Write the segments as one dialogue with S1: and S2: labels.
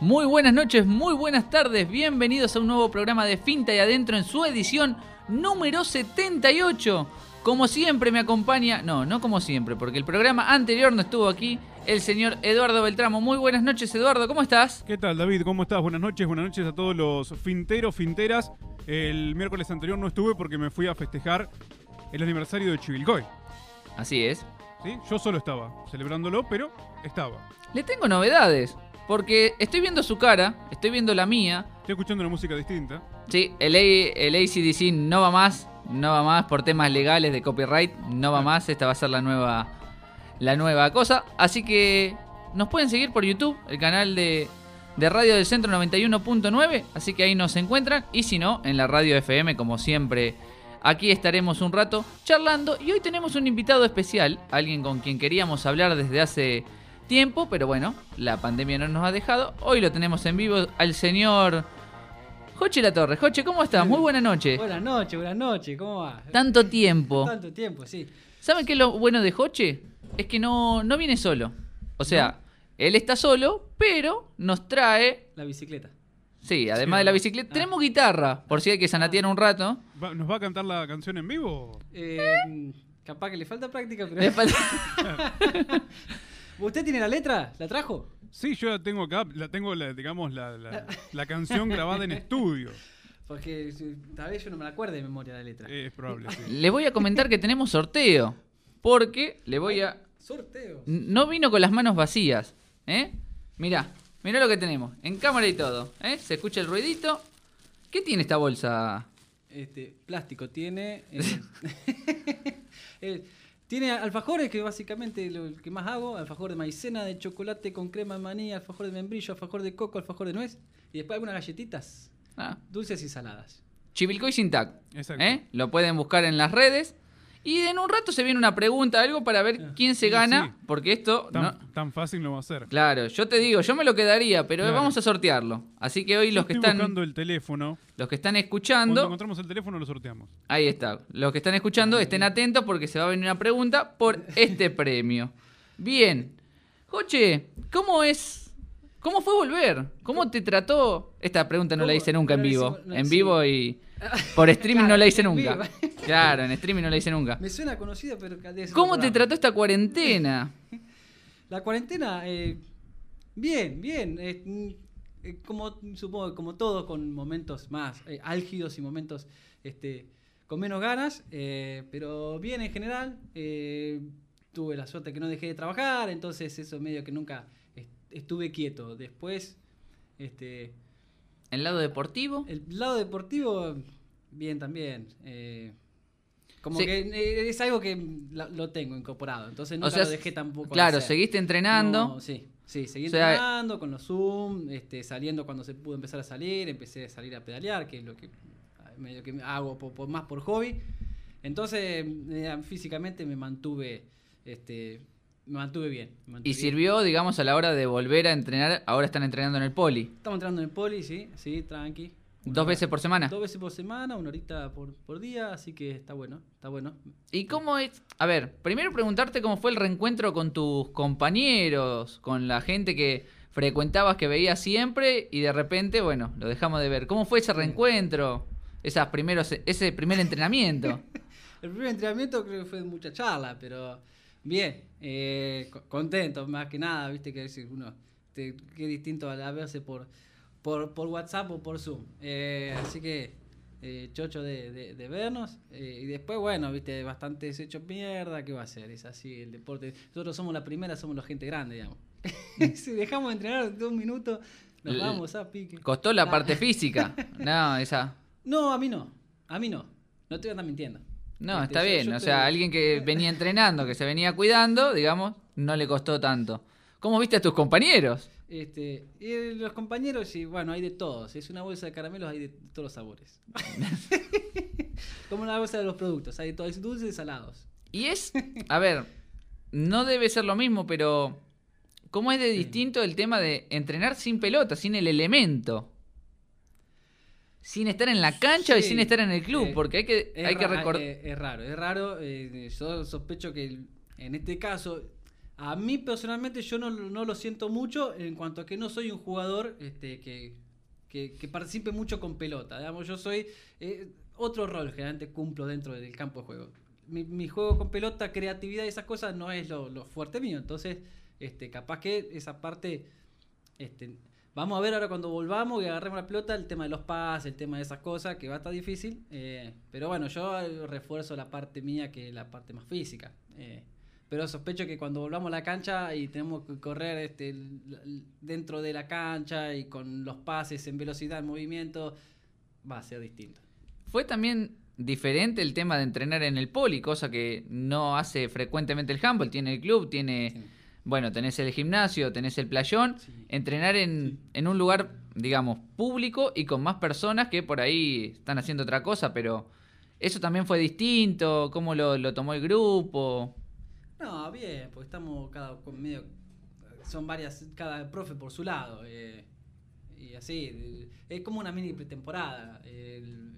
S1: Muy buenas noches, muy buenas tardes, bienvenidos a un nuevo programa de Finta y Adentro en su edición número 78. Como siempre me acompaña, no, no como siempre, porque el programa anterior no estuvo aquí, el señor Eduardo Beltramo. Muy buenas noches, Eduardo, ¿cómo estás?
S2: ¿Qué tal, David? ¿Cómo estás? Buenas noches, buenas noches a todos los finteros, finteras. El miércoles anterior no estuve porque me fui a festejar el aniversario de Chivilcoy.
S1: Así es.
S2: ¿Sí? Yo solo estaba celebrándolo, pero estaba.
S1: Le tengo novedades. Porque estoy viendo su cara, estoy viendo la mía.
S2: Estoy escuchando una música distinta.
S1: Sí, el, A- el ACDC no va más, no va más por temas legales de copyright, no va más, esta va a ser la nueva, la nueva cosa. Así que nos pueden seguir por YouTube, el canal de, de Radio del Centro 91.9, así que ahí nos encuentran. Y si no, en la radio FM, como siempre, aquí estaremos un rato charlando. Y hoy tenemos un invitado especial, alguien con quien queríamos hablar desde hace tiempo, pero bueno, la pandemia no nos ha dejado. Hoy lo tenemos en vivo al señor Joche La Torre. Joche, ¿cómo estás? Muy buena noche.
S3: Buenas noches, buenas noches, ¿cómo va?
S1: Tanto tiempo.
S3: Tanto tiempo, sí.
S1: ¿Saben qué es lo bueno de Joche? Es que no, no viene solo. O sea, él está solo, pero nos trae.
S3: La bicicleta.
S1: Sí, además de la bicicleta, tenemos guitarra, por si hay que sanatear un rato.
S2: ¿Nos va a cantar la canción en vivo?
S3: Eh, capaz que le falta práctica, pero.
S1: Le falta-
S3: ¿Usted tiene la letra? ¿La trajo?
S2: Sí, yo la tengo acá, la tengo, la, digamos, la, la- la canción grabada en estudio.
S3: Porque tal vez yo no me la acuerdo de memoria la letra.
S2: Eh, es probable, sí.
S1: Le voy a comentar que tenemos sorteo. Porque le voy a.
S3: Sorteo.
S1: No vino con las manos vacías. ¿Eh? Mirá, mirá lo que tenemos. En cámara y todo. ¿eh? Se escucha el ruidito. ¿Qué tiene esta bolsa?
S3: Este, plástico tiene. eh, eh, tiene alfajores, que básicamente lo que más hago: alfajor de maicena, de chocolate con crema de maní, alfajor de membrillo, alfajor de coco, alfajor de nuez. Y después algunas galletitas
S1: Ah,
S3: dulces y saladas.
S1: Chivilcoy sin tac.
S2: Exacto.
S1: ¿eh? Lo pueden buscar en las redes. Y en un rato se viene una pregunta, algo para ver
S3: Ah,
S1: quién se gana.
S2: sí.
S1: Porque esto.
S2: Tan,
S1: no-
S2: tan fácil no va a ser.
S1: Claro, yo te digo, yo me lo quedaría, pero
S2: Claro.
S1: vamos a sortearlo. Así que hoy
S2: Yo
S1: los que
S2: estoy
S1: están.
S2: buscando el teléfono.
S1: Los que están
S2: Cuando
S1: escuchando.
S2: encontramos el teléfono lo sorteamos.
S1: Ahí está. Los que están escuchando estén atentos porque se va a venir una pregunta por este premio. Bien. Joche, ¿cómo es? ¿Cómo fue volver? ¿Cómo te trató? Esta pregunta no la hice nunca en
S3: No
S1: vivo.
S3: hicimos- no,
S1: En vivo y por streaming no la hice nunca. Claro, en streaming no la hice nunca.
S3: Me suena conocida, pero
S1: ¿Cómo te trató esta cuarentena?
S3: La cuarentena, eh, bien, bien. eh, mm, eh, como supongo como todo, con momentos más eh, álgidos y momentos este, con menos ganas, pero bien en general. tuve la suerte que no dejé de trabajar, entonces eso medio que nunca est- estuve quieto. Después, este,
S1: ¿El lado deportivo?
S3: el lado deportivo, bien también. eh, como
S1: Sí.
S3: que eh, es algo que lo tengo incorporado, entonces nunca
S1: sea,
S3: lo dejé tampoco.
S1: Claro,
S3: hacer.
S1: seguiste entrenando.
S3: No, sí, sí, seguí
S1: O sea,
S3: entrenando con los Zoom, este, saliendo cuando se pudo empezar a salir, empecé a salir a pedalear, que es lo que medio que hago por- por- más por hobby. Entonces, eh, físicamente me mantuve, este, me mantuve bien. me mantuve
S1: Y
S3: bien.
S1: sirvió, digamos, a la hora de volver a entrenar. Ahora están entrenando en el poli.
S3: Estamos entrando en el poli, sí, sí, tranqui. Una
S1: ¿Dos
S3: hora-
S1: veces por semana?
S3: Dos veces por semana, una horita por, por día, así que está bueno, está bueno.
S1: ¿Y cómo es? A ver, primero preguntarte cómo fue el reencuentro con tus compañeros, con la gente que frecuentabas, que veías siempre y de repente, bueno, lo dejamos de ver. ¿Cómo fue ese reencuentro? Esas primeros, ese primer entrenamiento.
S3: El primer entrenamiento creo que fue mucha charla, pero bien, eh, co- contento más que nada, viste que decir uno, te, qué distinto a verse por, por, por WhatsApp o por Zoom. Eh, así que eh, chocho de, de- de vernos eh, y después, bueno, viste, bastante hecho mierda, ¿qué va a ser? Es así el deporte. Nosotros somos la primera, somos la gente grande, digamos. si dejamos de entrenar dos minutos, nos
S1: L-
S3: vamos a pique.
S1: Costó la
S3: Ah.
S1: parte física. No, esa.
S3: No, a mí no, a mí no. No te voy a mintiendo.
S1: No,
S3: Este,
S1: está
S3: yo-
S1: bien.
S3: yo
S1: O
S3: te-
S1: sea, alguien que venía entrenando, que se venía cuidando, digamos, no le costó tanto. ¿Cómo viste a tus compañeros?
S3: Este, y los compañeros, y bueno, hay de todos. Es una bolsa de caramelos, hay de todos los sabores. Como una bolsa de los productos, hay de todos, dulces y salados.
S1: Y es, a ver, no debe ser lo mismo, pero ¿cómo es de distinto el tema de entrenar sin pelota, sin el elemento? Sin estar en la cancha y sin estar en el club,
S3: eh,
S1: porque hay que, hay que recordar...
S3: eh, es raro, es raro. eh, yo sospecho que en este caso A mí personalmente yo no, no lo siento mucho en cuanto a que no soy un jugador este, que, que, que participe mucho con pelota. Digamos, yo soy eh, otro rol generalmente cumplo dentro del campo de juego. Mi, mi juego con pelota, creatividad y esas cosas no es lo, lo fuerte mío. Entonces, este, capaz que esa parte este, vamos a ver ahora cuando volvamos y agarremos la pelota el tema de los pases, el tema de esas cosas, que va a estar difícil. eh, pero bueno, yo refuerzo la parte mía que es la parte más física. eh, pero sospecho que cuando volvamos a la cancha y tenemos que correr este, dentro de la cancha y con los pases en velocidad, en movimiento, va a ser distinto.
S1: Fue también diferente el tema de entrenar en el poli, cosa que no hace frecuentemente el handball. Tiene el club, tiene,
S3: Sí.
S1: Bueno, tenés el gimnasio, tenés el playón.
S3: Sí.
S1: Entrenar en, en un lugar, digamos, público y con más personas que por ahí están haciendo otra cosa, pero eso también fue distinto. ¿Cómo lo, lo tomó el grupo?
S3: No, bien, porque estamos cada con medio. Son varias, cada profe por su lado. eh, y así. Es como una mini pretemporada. el-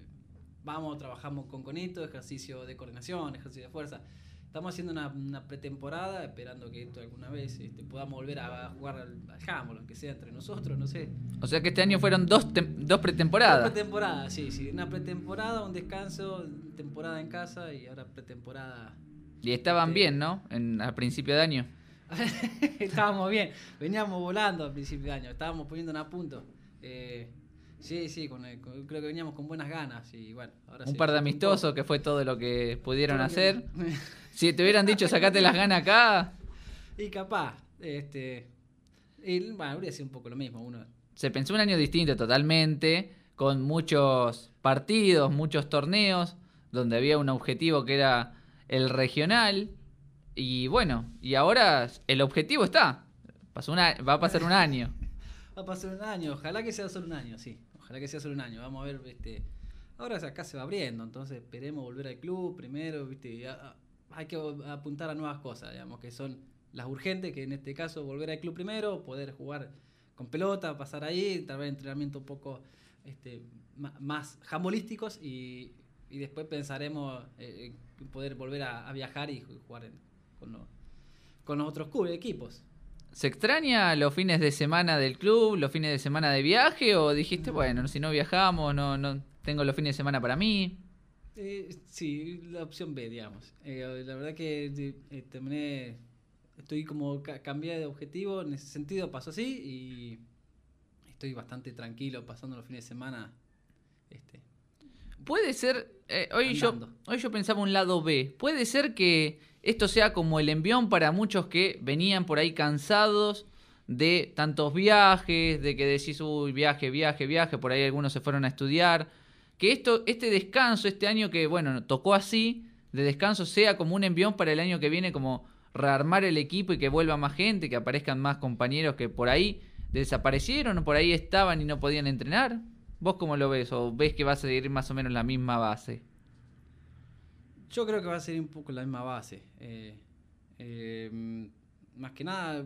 S3: vamos, trabajamos con conito, ejercicio de coordinación, ejercicio de fuerza. Estamos haciendo una, una pretemporada, esperando que esto alguna vez este, podamos volver a jugar al, al handball, aunque sea entre nosotros, no sé.
S1: O sea que este año fueron dos, tem- dos pretemporadas.
S3: pretemporada, sí, sí. Una pretemporada, un descanso, temporada en casa y ahora pretemporada
S1: Y estaban
S3: Este-
S1: bien, ¿no? En, a principio de año.
S3: estábamos bien, veníamos volando al principio de año, estábamos poniéndonos a punto. Eh, sí, sí, con el- con- creo que veníamos con buenas ganas y bueno, ahora
S1: Un par de amistosos que fue todo lo que pudieron hacer.
S3: que-
S1: Si te hubieran dicho sacate las ganas acá,
S3: y capaz, este, y, bueno, habría sido un poco lo mismo, uno
S1: se pensó un año distinto totalmente, con muchos partidos, muchos torneos, donde había un objetivo que era el regional. Y bueno, y ahora el objetivo está. Pasó una, va a pasar un año.
S3: Va a pasar un año, ojalá que sea solo un año, sí. Ojalá que sea solo un año. Vamos a ver, este. Ahora acá se va abriendo, entonces esperemos volver al club primero, viste. hay que apuntar a nuevas cosas, digamos, que son las urgentes, que en este caso volver al club primero, poder jugar con pelota, pasar ahí, tal vez entrenamiento un poco este, más jambolísticos y, y después pensaremos eh, en poder volver a, viajar y jugar con, los, con los otros equipos.
S1: ¿Se extraña los fines de semana del club, los fines de semana de viaje? ¿O dijiste, bueno, si no viajamos, no, no tengo los fines de semana para mí?
S3: Eh, sí, la opción B, digamos. Eh, la verdad que eh, terminé, estoy como ca- cambié de objetivo, en ese sentido pasó así y estoy bastante tranquilo pasando los fines de semana. Este,
S1: Puede ser, eh, hoy, yo, hoy yo pensaba un lado B, puede ser que esto sea como el envión para muchos que venían por ahí cansados de tantos viajes, de que decís, uy, viaje, viaje, viaje, por ahí algunos se fueron a estudiar, que esto, este descanso, este año que, bueno, tocó así, de descanso, sea como un envión para el año que viene, como rearmar el equipo y que vuelva más gente, que aparezcan más compañeros que por ahí desaparecieron o por ahí estaban y no podían entrenar. ¿Vos cómo lo ves? ¿O ves que va a seguir más o menos la misma base?
S3: Yo creo que va a ser un poco la misma base. Eh, eh, más que nada,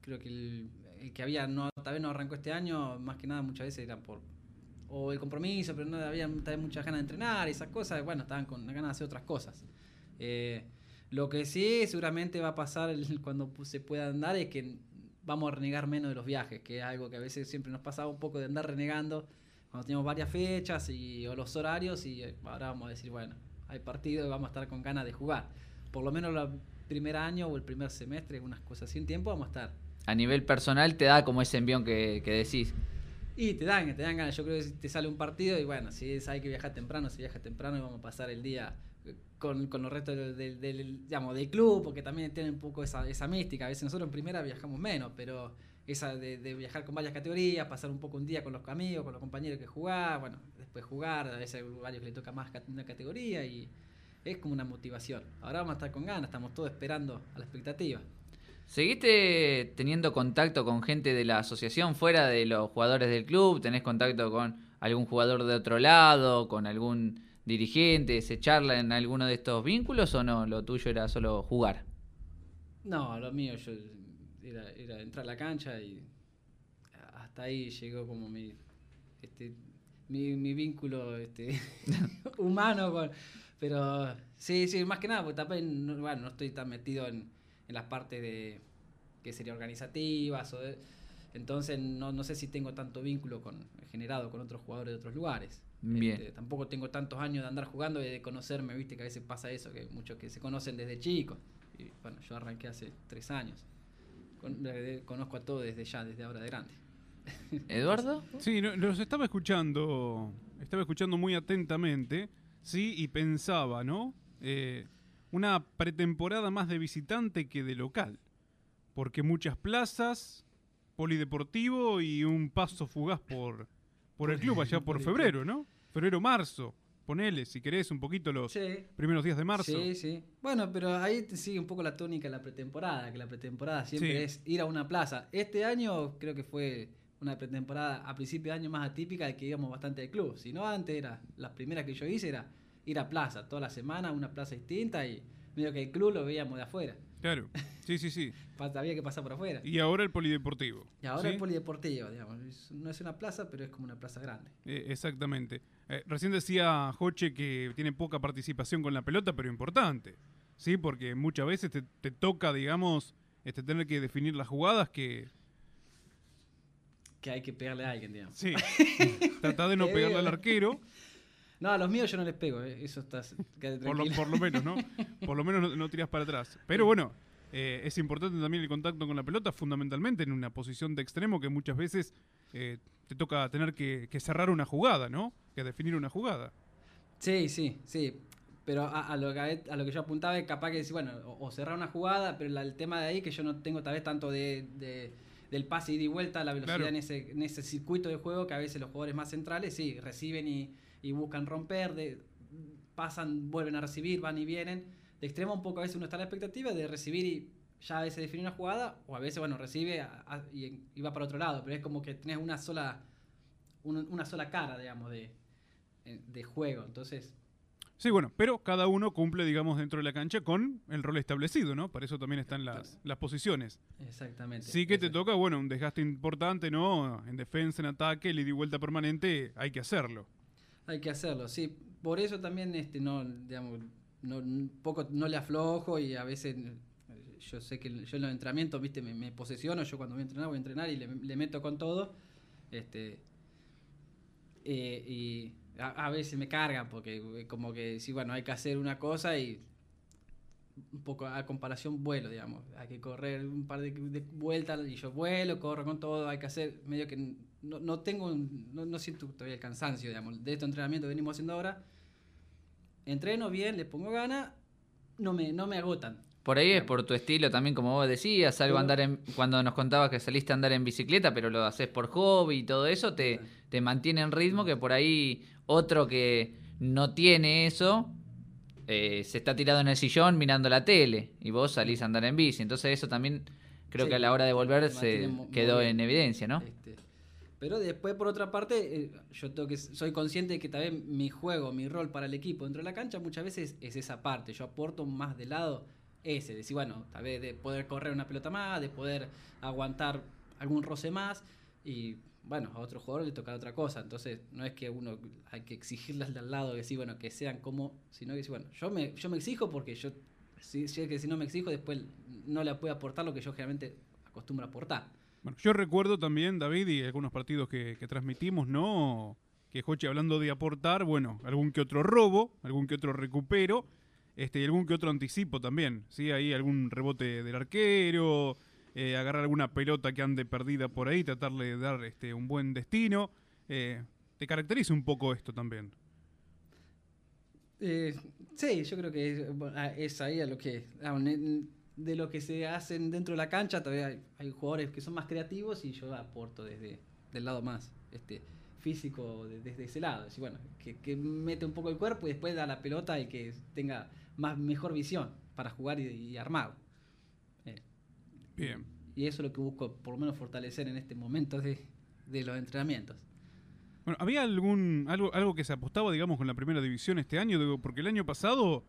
S3: creo que el, el que había, no, tal vez no arrancó este año, más que nada muchas veces era por o el compromiso, pero no había tal vez muchas ganas de entrenar y esas cosas, bueno, estaban con ganas de hacer otras cosas. Eh, lo que sí seguramente va a pasar cuando se pueda andar es que vamos a renegar menos de los viajes, que es algo que a veces siempre nos pasaba un poco de andar renegando cuando teníamos varias fechas y, o los horarios y eh, ahora vamos a decir, bueno, hay partido y vamos a estar con ganas de jugar. Por lo menos el primer año o el primer semestre, unas cosas sin tiempo, vamos a estar.
S1: A nivel personal te da como ese envión que, que decís.
S3: Y te dan, te dan ganas. Yo creo que te sale un partido y bueno, si es, hay que viajar temprano, se viaja temprano y vamos a pasar el día con, con los restos del, del- del- digamos, del club, porque también tiene un poco esa, esa mística. A veces nosotros en primera viajamos menos, pero esa de, de viajar con varias categorías, pasar un poco un día con los amigos, con los compañeros que jugar, bueno, después jugar, a veces hay varios que le toca más una categoría y es como una motivación. Ahora vamos a estar con ganas, estamos todos esperando a la expectativa.
S1: ¿Seguiste teniendo contacto con gente de la asociación fuera de los jugadores del club? ¿Tenés contacto con algún jugador de otro lado? ¿Con algún dirigente? ¿Se charla en alguno de estos vínculos o no? Lo tuyo era solo jugar.
S3: No, lo mío yo era, era entrar a la cancha y hasta ahí llegó como mi este mi, mi vínculo este humano con pero sí, sí, más que nada, porque también no, bueno, no estoy tan metido en, en las partes de que sería organizativas o de- entonces no, no sé si tengo tanto vínculo con generado con otros jugadores de otros lugares.
S1: Bien.
S3: Este, tampoco tengo tantos años de andar jugando y de conocerme, viste que a veces pasa eso, que muchos que se conocen desde chicos. Y bueno, yo arranqué hace tres años. Con- conozco a todos desde ya, desde ahora de grande.
S1: ¿Eduardo?
S2: Sí, los estaba escuchando, estaba escuchando muy atentamente, sí, y pensaba, ¿no? Eh, una pretemporada más de visitante que de local, porque muchas plazas, polideportivo y un paso fugaz por, por el club allá por febrero, ¿no? Febrero, marzo, ponele, si querés, un poquito los
S3: Sí.
S2: primeros días de marzo.
S3: Sí, sí. Bueno, pero ahí te sigue un poco la tónica de la pretemporada, que la pretemporada siempre
S2: Sí.
S3: es ir a una plaza. Este año creo que fue una pretemporada a principio de año más atípica de que íbamos bastante al club. Si no, antes era, las primeras que yo hice era ir a plaza, toda la semana, una plaza distinta y medio que el club lo veíamos de afuera.
S2: Claro, sí, sí, sí.
S3: Había que pasar por afuera.
S2: Y ahora el polideportivo.
S3: Y ahora
S2: ¿sí?
S3: el polideportivo, digamos. No es una plaza, pero es como una plaza grande.
S2: Eh, exactamente. Eh, recién decía Joche que tiene poca participación con la pelota, pero importante. Sí, porque muchas veces te, te toca, digamos, este, tener que definir las jugadas que.
S3: Que hay que pegarle a alguien, digamos.
S2: Sí. Trata de no pegarle al arquero,
S3: No, a los míos yo no les pego, eh, eso está.
S2: lo, por lo menos, ¿no? Por lo menos no, no tiras para atrás. Pero bueno, eh, es importante también el contacto con la pelota, fundamentalmente en una posición de extremo que muchas veces eh, te toca tener que, que cerrar una jugada, ¿no? Que definir una jugada.
S3: Sí, sí, sí. Pero a, a lo que, a lo que yo apuntaba es capaz que decir, bueno, o, o cerrar una jugada, pero la- el tema de ahí que yo no tengo tal vez tanto de, de- del pase ida y vuelta, la velocidad
S2: Claro.
S3: en, ese, en ese circuito de juego que a veces los jugadores más centrales sí, reciben y, y buscan romper, de, pasan, vuelven a recibir, van y vienen. De extremo un poco a veces uno está a la expectativa de recibir y ya a veces definir una jugada, o a veces, bueno, recibe a- a- y, y va para otro lado, pero es como que tenés una sola, una, una sola cara, digamos, de, de juego. Entonces,
S2: Sí, bueno, pero cada uno cumple, digamos, dentro de la cancha con el rol establecido, ¿no? Para eso también están las, las posiciones.
S3: Exactamente.
S2: Sí que te toca, bueno, un desgaste importante, ¿no? En defensa, en ataque, el ida y vuelta permanente, hay que hacerlo.
S3: Hay que hacerlo, sí. Por eso también, este, no, digamos, no, poco no le aflojo y a veces yo sé que yo en los entrenamientos, viste, me, me posesiono, yo cuando voy a entrenar, voy a entrenar y le, meto con todo. Este, eh, y a, veces me cargan porque como que sí, bueno, hay que hacer una cosa y un poco a comparación vuelo, digamos. Hay que correr un par de, vueltas y yo vuelo, corro con todo, hay que hacer medio que no, no tengo, no, no siento todavía el cansancio, digamos, de este entrenamiento que venimos haciendo ahora. Entreno bien, les pongo gana, no me, no me agotan.
S1: Por ahí es por tu estilo también, como vos decías, salgo a andar en, cuando nos contabas que saliste a andar en bicicleta, pero lo haces por hobby y todo eso, te, te mantiene en ritmo, que por ahí otro que no tiene eso, eh, se está tirado en el sillón mirando la tele y vos salís a andar en bici. Entonces eso también creo
S3: Sí,
S1: que a la hora de volver se quedó en evidencia, ¿no?
S3: Este, pero después, por otra parte, eh, yo tengo que, soy consciente de que también mi juego, mi rol para el equipo dentro de la cancha muchas veces es esa parte. Yo aporto más de lado ese, decir, bueno, tal vez de poder correr una pelota más, de poder aguantar algún roce más y bueno, a otro jugador le toca otra cosa. Entonces, no es que uno hay que exigirles de al lado decir, bueno, que sean como, sino que decir, bueno, yo me, yo me exijo porque yo, si, si es que si no me exijo, después no le puedo aportar lo que yo generalmente acostumbro a aportar.
S2: Bueno, yo recuerdo también, David, y algunos partidos que, que transmitimos, ¿no? Que Joche hablando de aportar, bueno, algún que otro robo, algún que otro recupero, este, y algún que otro anticipo también, ¿sí? Ahí algún rebote del arquero, eh, agarrar alguna pelota que ande perdida por ahí, tratarle de dar este, un buen destino. Eh, te caracteriza un poco esto también.
S3: Eh, sí, yo creo que es, ah, ahí a lo que ne- de lo que se hacen dentro de la cancha todavía hay, hay jugadores que son más creativos y yo aporto desde del lado más este físico de- desde ese lado Decir, bueno que, que mete un poco el cuerpo y después da la pelota y que tenga más mejor visión para jugar y, y armar Eh,
S2: Bien.
S3: y eso es lo que busco por lo menos fortalecer en este momento de, de los entrenamientos
S2: Bueno, ¿había algún algo, algo que se apostaba, digamos, con la primera división este año? Porque el año pasado,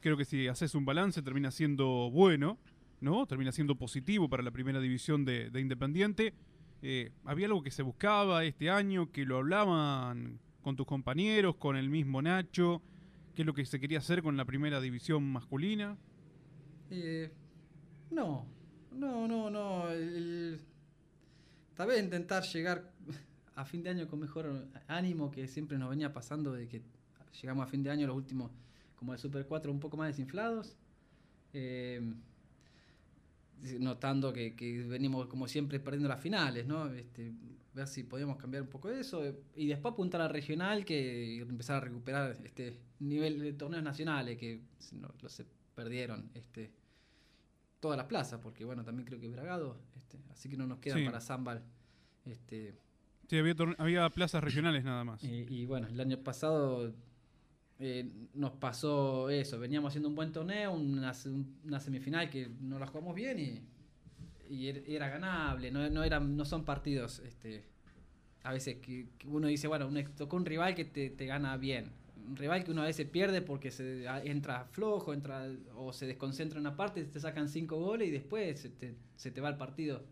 S2: creo que si haces un balance termina siendo bueno, ¿no? Termina siendo positivo para la primera división de, de Independiente. Eh, ¿Había algo que se buscaba este año, que lo hablaban con tus compañeros, con el mismo Nacho? ¿Qué es lo que se quería hacer con la primera división masculina?
S3: Eh, No, no, no, no. tal vez intentar llegar a fin de año con mejor ánimo que siempre nos venía pasando de que llegamos a fin de año los últimos, como el Super 4, un poco más desinflados. Eh, notando que, que venimos como siempre perdiendo las finales, ¿no? Este, ver si podíamos cambiar un poco eso y después apuntar al regional que empezar a recuperar este nivel de torneos nacionales que no, los se perdieron este todas las plazas porque bueno también creo que Bragado este, así que no nos quedan
S2: Sí.
S3: para Zambal este
S2: Sí, había, había plazas regionales nada más.
S3: y, y bueno, el año pasado eh, nos pasó eso. Veníamos haciendo un buen torneo, una, se- una semifinal que no la jugamos bien y, er- era ganable. No, no, eran, no son partidos este, a veces que, uno dice, bueno, un, tocó un rival que te, te gana bien. Un rival que uno a veces pierde porque se entra flojo, entra o se desconcentra en una parte, te sacan cinco goles y después se te, va el partido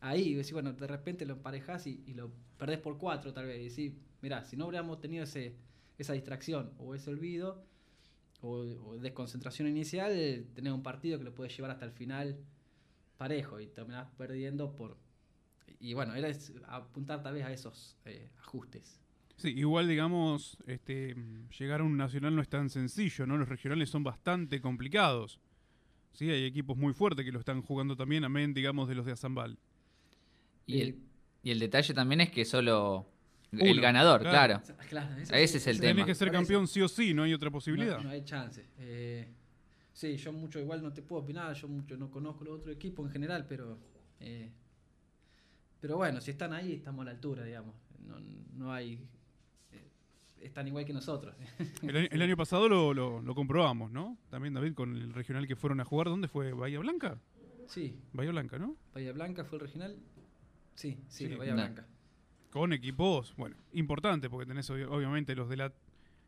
S3: ahí. Decís, bueno, de repente lo emparejás y, y lo perdés por cuatro tal vez. Y decís, mirá, si no hubiéramos tenido ese, esa distracción o ese olvido o, o desconcentración inicial, eh, tenés un partido que lo puedes llevar hasta el final parejo y terminás perdiendo por... Y bueno, era apuntar tal vez a esos eh, ajustes.
S2: Sí, igual digamos, este, llegar a un nacional no es tan sencillo, ¿no? Los regionales son bastante complicados. Sí, hay equipos muy fuertes que lo están jugando también, amén, digamos, de los de Azambal.
S1: Y el, y el detalle también es que solo el ganador,
S2: claro.
S1: claro. Ese es el
S3: eso
S1: tema.
S2: Tenés que ser campeón sí o sí, no hay otra posibilidad.
S3: No, no hay chance. Eh, sí, yo mucho igual no te puedo opinar, yo mucho no conozco los otros equipos en general, pero eh, pero bueno, si están ahí estamos a la altura, digamos. No, no hay eh, están igual que nosotros.
S2: El, año- el año pasado lo, lo- lo comprobamos, ¿no? También, David, con el regional que fueron a jugar. ¿Dónde fue? ¿Bahía Blanca?
S3: sí,
S2: Bahía Blanca, ¿no?
S3: Bahía Blanca fue el regional. Sí, sí,
S2: Sí,
S3: Bahía
S1: no.
S3: Blanca.
S2: Con equipos, bueno, importantes, porque tenés obvi- obviamente los de la,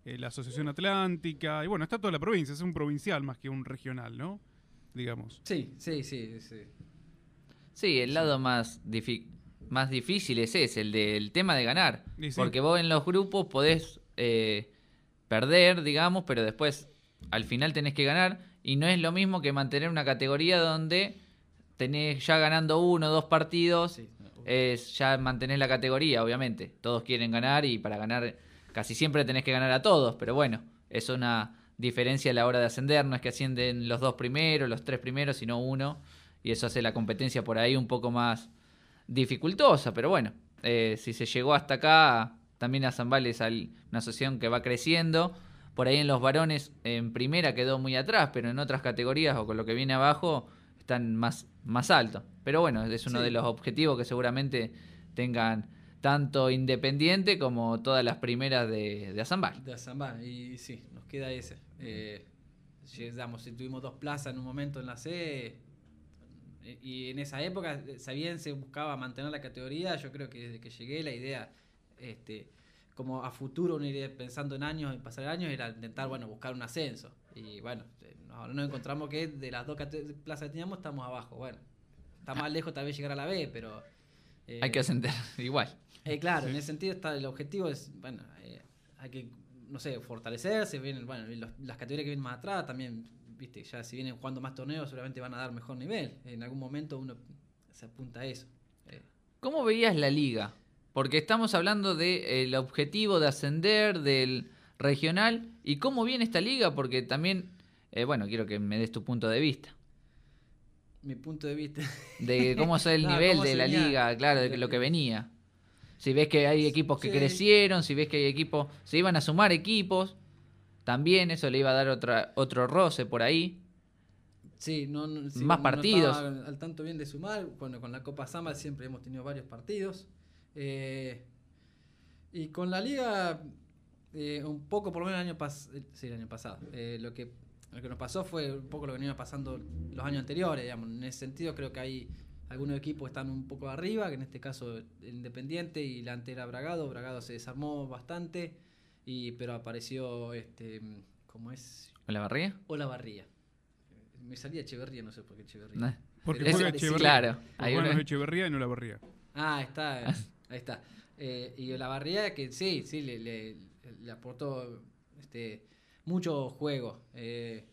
S2: eh, la Asociación Atlántica. Y bueno, está toda la provincia, es un provincial más que un regional, ¿no? Digamos.
S3: Sí, sí, sí, sí.
S1: Sí, el lado más, más difícil es ese, el del tema de ganar.
S2: Sí.
S1: Porque vos en los grupos podés eh, perder, digamos, pero después al final tenés que ganar. Y no es lo mismo que mantener una categoría donde tenés ya ganando uno o dos partidos,
S3: sí.
S1: Es ya mantener la categoría, obviamente. Todos quieren ganar y para ganar casi siempre tenés que ganar a todos, pero bueno, es una diferencia a la hora de ascender, no es que ascienden los dos primeros, los tres primeros, sino uno, y eso hace la competencia por ahí un poco más dificultosa, pero bueno, eh, si se llegó hasta acá, también a Zambal es una asociación que va creciendo, por ahí en los varones en primera quedó muy atrás, pero en otras categorías o con lo que viene abajo están más, más alto. Pero bueno, es uno
S3: Sí.
S1: de los objetivos que seguramente tengan tanto Independiente como todas las primeras de, de Azambal.
S3: De Azambal, y sí, nos queda ese. Eh, llegamos, si tuvimos dos plazas en un momento en la C, y en esa época, si bien se buscaba mantener la categoría, yo creo que desde que llegué la idea, este, como a futuro, una idea pensando en años, en pasar años, era intentar, bueno, buscar un ascenso. Y bueno, ahora nos encontramos que de las dos plazas que teníamos, estamos abajo. Bueno, está más lejos tal vez llegar a la B, pero... eh,
S1: Hay que ascender igual.
S3: eh, claro, en ese sentido está el objetivo es, bueno, eh, hay que, no sé, fortalecerse, vienen, bueno, los- las categorías que vienen más atrás también, viste, ya si vienen jugando más torneos seguramente van a dar mejor nivel. En algún momento uno se apunta a eso. Eh,
S1: ¿Cómo veías la liga? Porque estamos hablando del objetivo de ascender, del regional, y cómo viene esta liga, porque también, eh, bueno, quiero que me des tu punto de vista.
S3: Mi punto de vista.
S1: De cómo es el nivel de la
S3: venía.
S1: liga, claro, de lo que venía. Si ves que hay equipos que
S3: Sí.
S1: crecieron, si ves que hay equipos, se iban a sumar equipos, también eso le iba a dar otra, otro roce por ahí.
S3: Sí, no, no- sí,
S1: Más
S3: no-
S1: partidos.
S3: al tanto bien de sumar. Bueno, con la Copa Samba siempre hemos tenido varios partidos. Eh, y con la liga, eh, un poco, por lo menos el año, pas eh, sí, el año pasado. Eh, lo, que, lo que nos pasó fue un poco lo que venía pasando los años anteriores. Digamos. En ese sentido, creo que hay algunos equipos que están un poco arriba, que en este caso el Independiente y la antera Bragado. Bragado se desarmó bastante, y, pero apareció, este, ¿cómo es?
S1: ¿Con la barriga?
S3: Olavarría. Me salía Echeverría, no sé por qué Echeverría.
S1: No.
S2: Porque juega Echeverría.
S1: claro, hay
S2: los Echeverría y no la Barría.
S3: Ah, está, eh, ahí está. Eh, y Olavarría que sí, sí, le, le- le aportó este, mucho juego eh,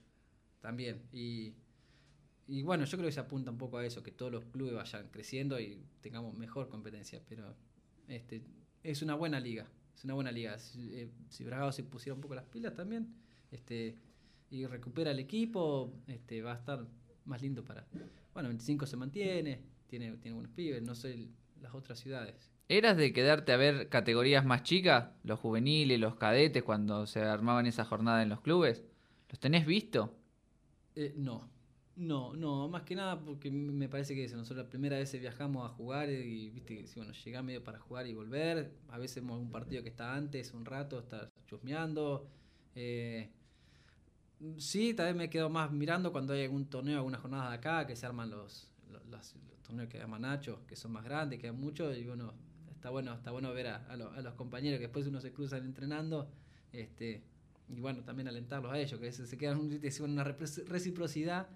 S3: también. Y, y bueno, yo creo que se apunta un poco a eso, que todos los clubes vayan creciendo y tengamos mejor competencia, pero este, es una buena liga, es una buena liga. Si, eh, si Bragado se pusiera un poco las pilas también, este, y recupera el equipo, este, va a estar más lindo para... Bueno, 25 se mantiene, tiene, tiene buenos pibes, no sé las otras ciudades.
S1: ¿Eras de quedarte a ver categorías más chicas? Los juveniles, los cadetes, cuando se armaban esa jornada en los clubes. ¿Los tenés visto?
S3: Eh, no, no, no, más que nada porque me parece que eso, nosotros la primera vez viajamos a jugar y viste si bueno, llega medio para jugar y volver, a veces un partido que está antes, un rato, está chusmeando. eh, sí, también me quedo más mirando cuando hay algún torneo, alguna jornada de acá, que se arman los, torneos que llaman Nacho, que son más grandes, que hay muchos, y bueno, está bueno, está bueno ver a, a lo- a los compañeros que después uno se cruzan entrenando, este, y bueno, también alentarlos a ellos, que se, se quedan un- una reciprocidad,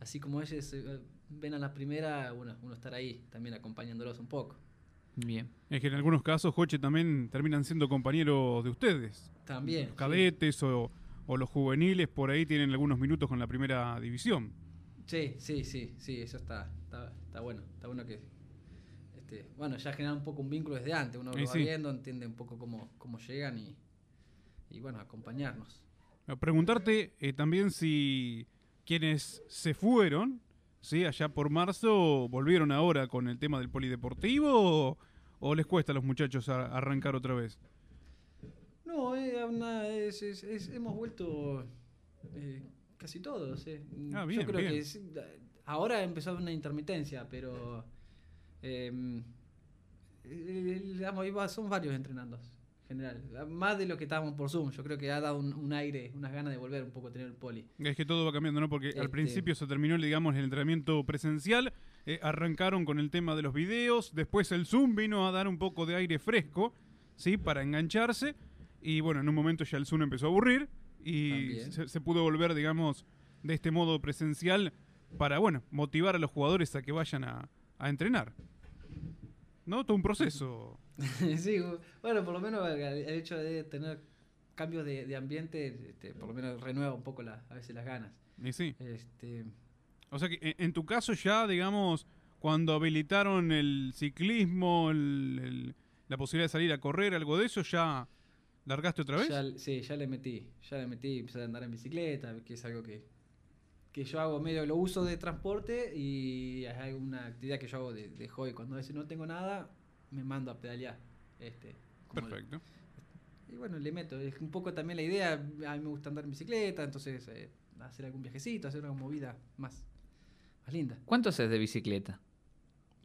S3: así como ellos eh, ven a la primera, bueno, uno estar ahí también acompañándolos un poco.
S1: Bien.
S2: Es que en algunos casos, Joche, también terminan siendo compañeros de ustedes.
S3: También.
S2: Los
S3: sí.
S2: cadetes o, o los juveniles por ahí tienen algunos minutos con la primera división.
S3: Sí, sí, sí, sí, eso está, está, está bueno, está bueno que, este, bueno, ya genera un poco un vínculo desde antes, uno lo va
S2: sí.
S3: viendo, entiende un poco cómo, cómo llegan y, y bueno, acompañarnos.
S2: A Preguntarte eh, también si quienes se fueron, ¿sí? allá por marzo, volvieron ahora con el tema del polideportivo o, o les cuesta a los muchachos a- arrancar otra vez.
S3: No, eh, una- es- es- es- hemos vuelto eh, casi todos. eh.
S2: Ah, bien,
S3: Yo creo
S2: bien.
S3: que ahora empezó una intermitencia, pero eh, eh, digamos, son varios entrenando. En general, más de lo que estábamos por Zoom, yo creo que ha dado un, un aire, unas ganas de volver un poco a tener el poli.
S2: Es que todo va cambiando, ¿no? Porque al
S3: Este-
S2: principio se terminó, digamos, el entrenamiento presencial, eh, arrancaron con el tema de los videos, después el Zoom vino a dar un poco de aire fresco, ¿sí? Para engancharse, y bueno, en un momento ya el Zoom empezó a aburrir, y se, se pudo volver, digamos, de este modo presencial para, bueno, motivar a los jugadores a que vayan a, a entrenar. ¿No? Todo un proceso.
S3: sí, bueno, por lo menos el, hecho de tener cambios de, de ambiente, este, por lo menos renueva un poco la- a veces las ganas.
S2: Y sí.
S3: Este,
S2: O sea que en, en tu caso ya, digamos, cuando habilitaron el ciclismo, el- el- la posibilidad de salir a correr, algo de eso, ya largaste otra vez.
S3: Ya, sí, ya le metí, ya le metí, empecé a andar en bicicleta, que es algo que, que yo hago medio, lo uso de transporte y es una actividad que yo hago de, de hobby. Cuando a veces no tengo nada, me mando a pedalear. Este,
S2: Perfecto.
S3: Y bueno, le meto, es un poco también la idea, a mí me gusta andar en bicicleta, entonces eh, hacer algún viajecito, hacer una movida más, más linda.
S1: ¿Cuánto haces de bicicleta?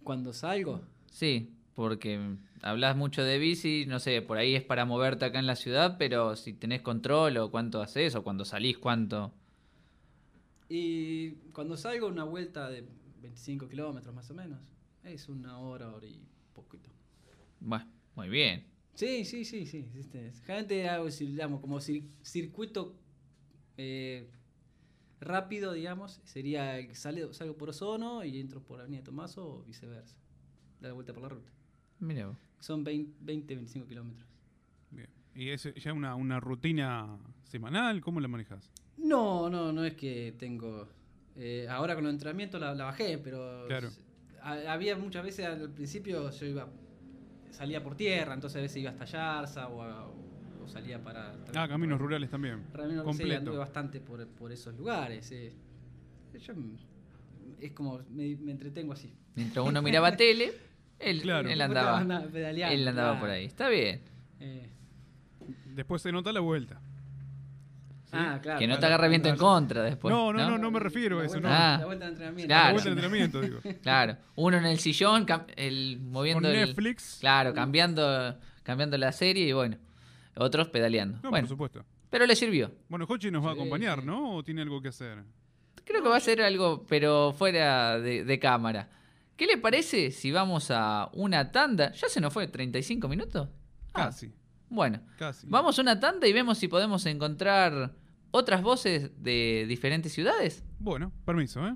S3: Cuando salgo,
S1: Sí, porque hablas mucho de bici, no sé, por ahí es para moverte acá en la ciudad, pero si tenés control o cuánto haces o cuando salís, cuánto.
S3: Y cuando salgo una vuelta de 25 kilómetros más o menos, es una hora, hora y poquito.
S1: Bueno, muy bien.
S3: Sí, sí, sí, sí. este, Generalmente hago, digamos, como cir- circuito eh, rápido, digamos, sería que sale, salgo por Ozono y entro por Avenida Tomaso o viceversa. Da la vuelta por la ruta.
S1: Mira.
S3: Son 20, 20 25 kilómetros.
S2: ¿Y es ya una, una rutina semanal? ¿Cómo la manejas?
S3: No, no, no es que tengo... eh, ahora con los entrenamientos la, la bajé, pero...
S2: Claro.
S3: había muchas veces al principio yo iba... Salía por tierra, entonces a veces iba hasta Yarza o, a- o salía para...
S2: Ah, caminos rurales también.
S3: Ramiro, sí, anduve bastante por, por esos lugares. eh. Yo, es como, me, me entretengo así.
S1: Mientras uno miraba tele, él,
S2: Claro.
S1: él andaba, él andaba
S3: claro.
S1: por ahí. Está bien.
S3: Eh,
S2: Después se nota la vuelta.
S3: Ah, claro.
S1: que no te agarre viento en contra después.
S2: No, no, no, no me refiero a
S3: La
S2: eso,
S3: vuelta-
S2: no.
S1: Ah.
S3: La vuelta de entrenamiento.
S1: Claro.
S2: La vuelta de entrenamiento, digo.
S1: Claro, uno en el sillón, el,
S2: Con
S1: moviendo el...
S2: Netflix.
S1: Claro, cambiando, cambiando la serie y bueno, otros pedaleando.
S2: No,
S1: bueno,
S2: por supuesto.
S1: pero le sirvió.
S2: Bueno, Jochi nos va a
S3: Sí,
S2: acompañar,
S3: sí.
S2: ¿no? ¿O tiene algo que hacer?
S1: Creo que va a ser algo, pero fuera de, de cámara. ¿Qué le parece si vamos a una tanda? ¿Ya se nos fue? ¿35 minutos? Ah,
S2: Casi,
S1: Bueno,
S2: casi.
S1: vamos a una tanda y vemos si podemos encontrar otras voces de diferentes ciudades.
S2: Bueno, permiso, ¿eh?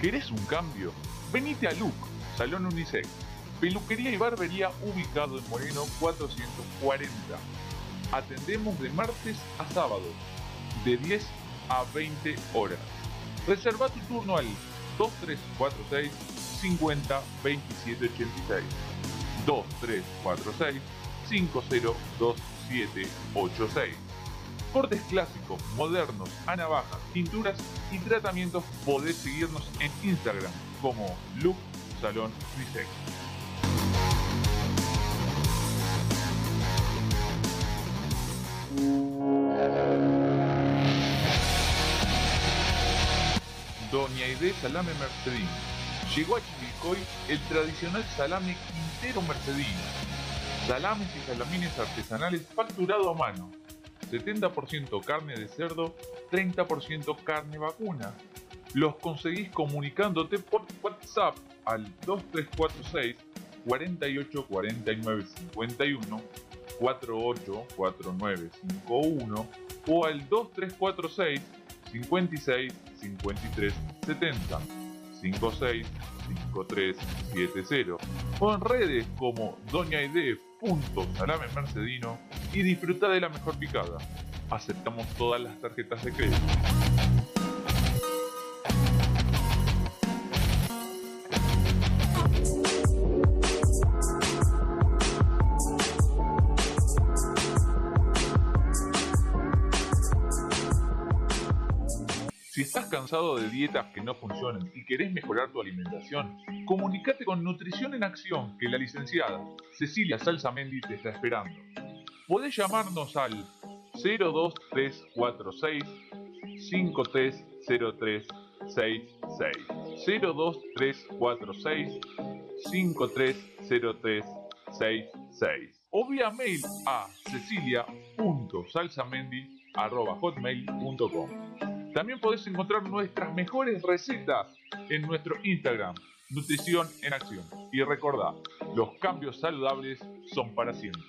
S4: ¿Querés un cambio? Venite a Look, Salón Unisex. Peluquería y barbería ubicado en Moreno 440. Atendemos de martes a sábado, de 10 a 20 horas. Reserva tu turno al 2346 50 27 86. 2346 502786. Cortes clásicos, modernos, a navajas, pinturas y tratamientos podés seguirnos en Instagram como Look Salón Unisex. Doña Aide Salame Mercedino. Llegó a Chivilcoy el tradicional salame Quintero Mercedino. Salames y salamines artesanales facturado a mano. 70% carne de cerdo, 30% carne vacuna. Los conseguís comunicándote por WhatsApp al 2346 48 49 51 48 49 51 o al 2346 56 53 70 56 53 70 o en redes como Doña Ide salame mercedino y disfruta de la mejor picada. Aceptamos todas las tarjetas de crédito. Si estás cansado de dietas que no funcionan y querés mejorar tu alimentación, comunícate con Nutrición en Acción, que la licenciada Cecilia Salsamendi te está esperando. Podés llamarnos al 02346 530366 02346 530366 o vía mail a cecilia.salsamendi.hotmail.com también podés encontrar nuestras mejores recetas en nuestro Instagram, Nutrición en Acción. Y recordá, los cambios saludables son para siempre.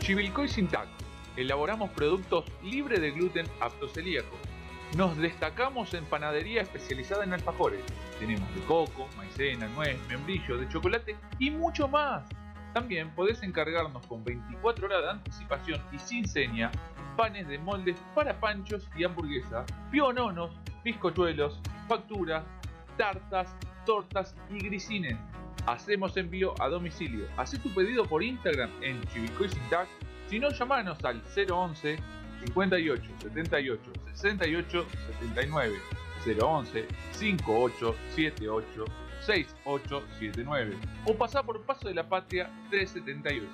S4: Chivilcoy Sintac. Elaboramos productos libres de gluten apto celíaco nos destacamos en panadería especializada en alfajores. Tenemos de coco, maicena, nuez, membrillo, de chocolate y mucho más. También podés encargarnos con 24 horas de anticipación y sin seña panes de moldes para panchos y hamburguesas, piononos, bizcochuelos, facturas, tartas, tortas y grisines. Hacemos envío a domicilio. Haz tu pedido por Instagram en Chivicoy Si no, llamanos al 011 58 78 68 79 011 58 78 6879 o pasar por Paso de la Patria 378.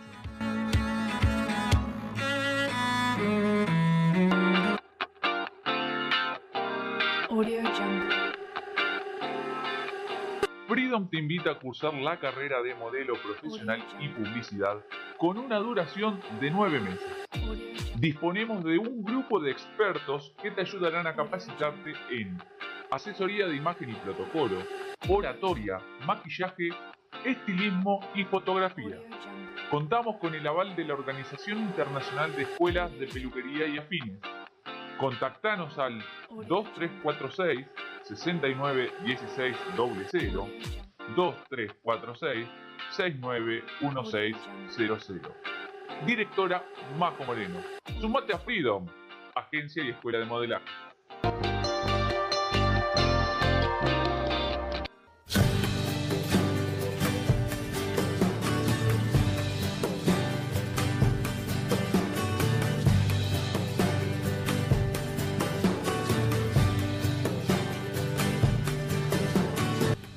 S4: Freedom te invita a cursar la carrera de modelo profesional y publicidad con una duración de 9 meses disponemos de un grupo de expertos que te ayudarán a capacitarte en asesoría de imagen y protocolo, oratoria, maquillaje, estilismo y fotografía. Contamos con el aval de la Organización Internacional de Escuelas de Peluquería y Afines. Contactanos al 2346 6916 2346 691600 directora Majo Moreno. Sumate a Freedom, agencia y escuela de modelaje.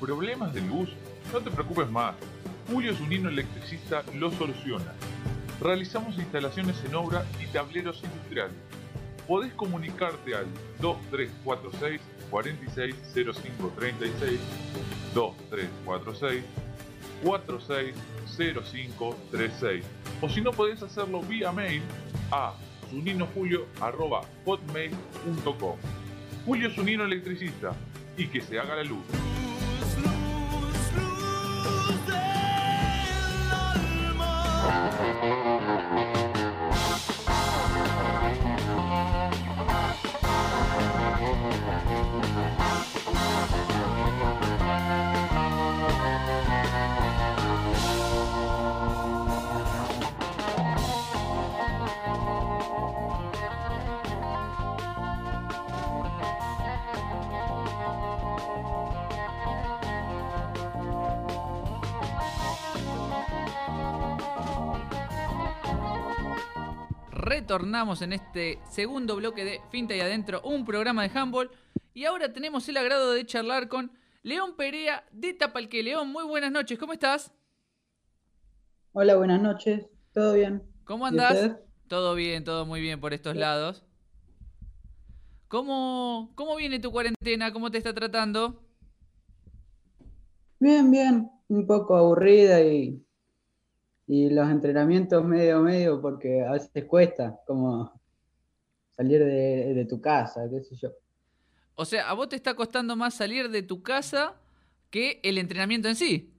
S4: ¿Problemas de luz? No te preocupes más. Julio Zunino Electricista lo soluciona Realizamos instalaciones en obra y tableros industriales. Podés comunicarte al 2346 460536 2346 460536 o si no podés hacerlo vía mail a suninojulio.hotmail.com Julio Sunino Electricista y que se haga la luz
S1: Retornamos en este segundo bloque de Finta y Adentro, un programa de handball. Y ahora tenemos el agrado de charlar con León Perea de Tapalque. León, muy buenas noches, ¿cómo estás?
S5: Hola, buenas noches, ¿todo bien?
S1: ¿Cómo
S5: ¿Y
S1: andás? Todo bien, todo muy bien por estos lados. ¿Cómo, ¿Cómo viene tu cuarentena? ¿Cómo te está tratando?
S5: Bien, bien, un poco aburrida y, y los entrenamientos medio medio porque a veces cuesta como salir de, de tu casa, qué sé yo.
S1: O sea, a vos te está costando más salir de tu casa que el entrenamiento en sí.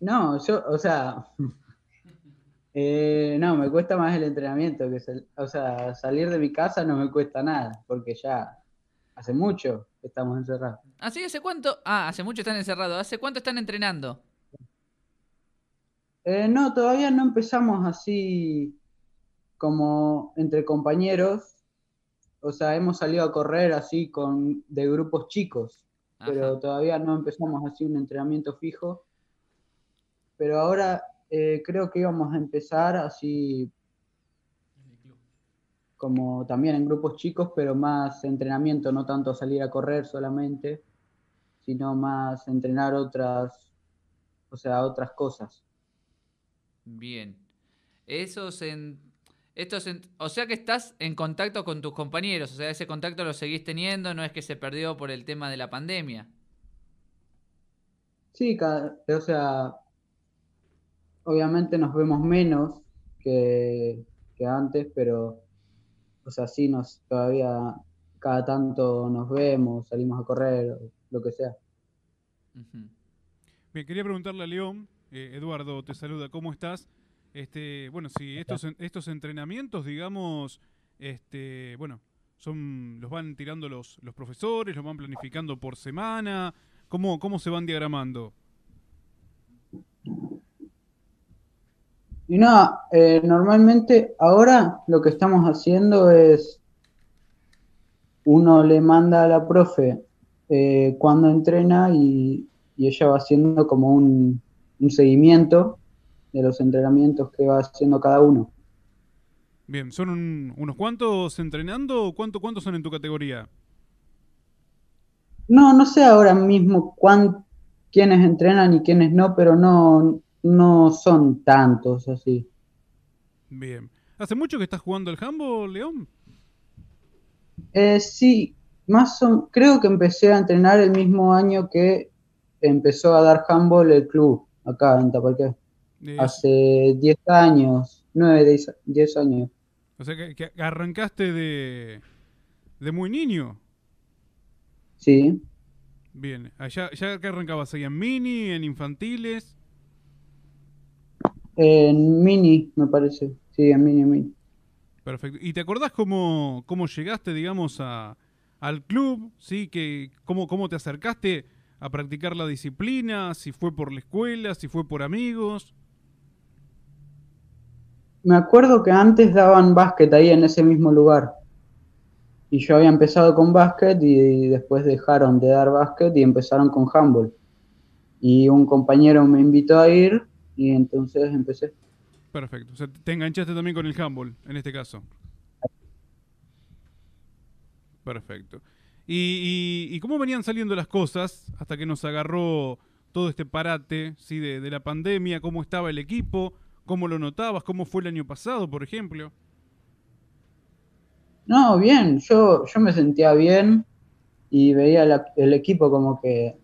S5: No, yo, o sea, eh, no, me cuesta más el entrenamiento que sal- o sea, salir de mi casa no me cuesta nada, porque ya hace mucho que estamos encerrados.
S1: ¿Así hace cuánto? Ah, hace mucho están encerrados. ¿Hace cuánto están entrenando?
S5: Eh, no, todavía no empezamos así como entre compañeros. O sea, hemos salido a correr así con de grupos chicos, pero todavía no empezamos así un entrenamiento fijo. Pero ahora eh, creo que íbamos a empezar así como también en grupos chicos, pero más entrenamiento, no tanto salir a correr solamente, sino más entrenar otras, o sea, otras cosas.
S1: Bien. Esos en... Estos en- O sea que estás en contacto con tus compañeros. O sea, ese contacto lo seguís teniendo. No es que se perdió por el tema de la pandemia.
S5: Sí, cada- o sea, obviamente nos vemos menos que, que antes, pero, o sea, sí nos todavía cada tanto nos vemos, salimos a correr, lo que sea.
S1: Ujú.
S2: Bien, quería preguntarle a León, eh, Eduardo te saluda, ¿cómo estás? Este, bueno, si estos, estos entrenamientos, digamos, este, bueno, son, los van tirando los, los profesores, los van planificando por semana, ¿cómo, cómo se van diagramando?
S5: Y nada, eh, normalmente ahora lo que estamos haciendo es, uno le manda a la profe eh, cuando entrena y, y ella va haciendo como un, un seguimiento de los entrenamientos que va haciendo cada uno.
S2: Bien, ¿son un- unos cuantos entrenando o cuánto, cuántos son en tu categoría?
S5: No, no sé ahora mismo cuán, quiénes entrenan y quiénes no, pero no, no son tantos así.
S2: Bien. ¿Hace mucho que estás jugando al handball, León?
S5: Eh, sí, más o, creo que empecé a entrenar el mismo año que empezó a dar handball el club acá en Tapalqué.
S2: Eh,
S5: Hace 10 años, 9, 10, 10 años.
S2: O sea, que, que arrancaste de, de muy niño.
S5: Sí,
S2: Bien, allá ya que arrancabas ahí en mini, en infantiles.
S5: en mini me parece. Sí, en mini, mini.
S2: Perfecto. ¿Y te acordás cómo, cómo llegaste, digamos, a, al club? ¿Sí? Que, cómo, ¿Cómo te acercaste a practicar la disciplina? ¿Si fue por la escuela? ¿Si fue por amigos?
S5: Me acuerdo que antes daban básquet ahí en ese mismo lugar. Y yo había empezado con básquet y después dejaron de dar básquet y empezaron con handball. Y un compañero me invitó a ir y entonces empecé.
S2: Perfecto. O sea, te enganchaste también con el handball, en este caso. Perfecto. ¿Y, y- y cómo venían saliendo las cosas hasta que nos agarró todo este parate ¿sí? de, de la pandemia? ¿Cómo estaba el equipo? ¿Cómo lo notabas? ¿Cómo fue el año pasado, por ejemplo?
S5: No, bien, yo, yo me sentía bien y veía el equipo como que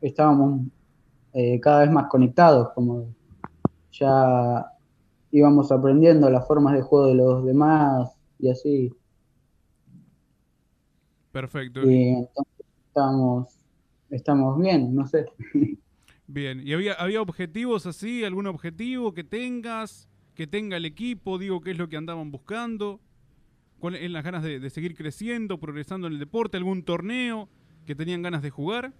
S5: estábamos eh, cada vez más conectados, como ya íbamos aprendiendo las formas de juego de los demás y así.
S2: Perfecto.
S5: Y entonces estamos, estamos bien, no sé.
S2: Bien. ¿Y había, había objetivos así? ¿Algún objetivo que tengas? Que tenga el equipo? Digo, ¿qué es lo que andaban buscando? ¿Cuáles eran las ganas de, de seguir creciendo, progresando en el deporte? ¿Algún torneo que tenían ganas de jugar?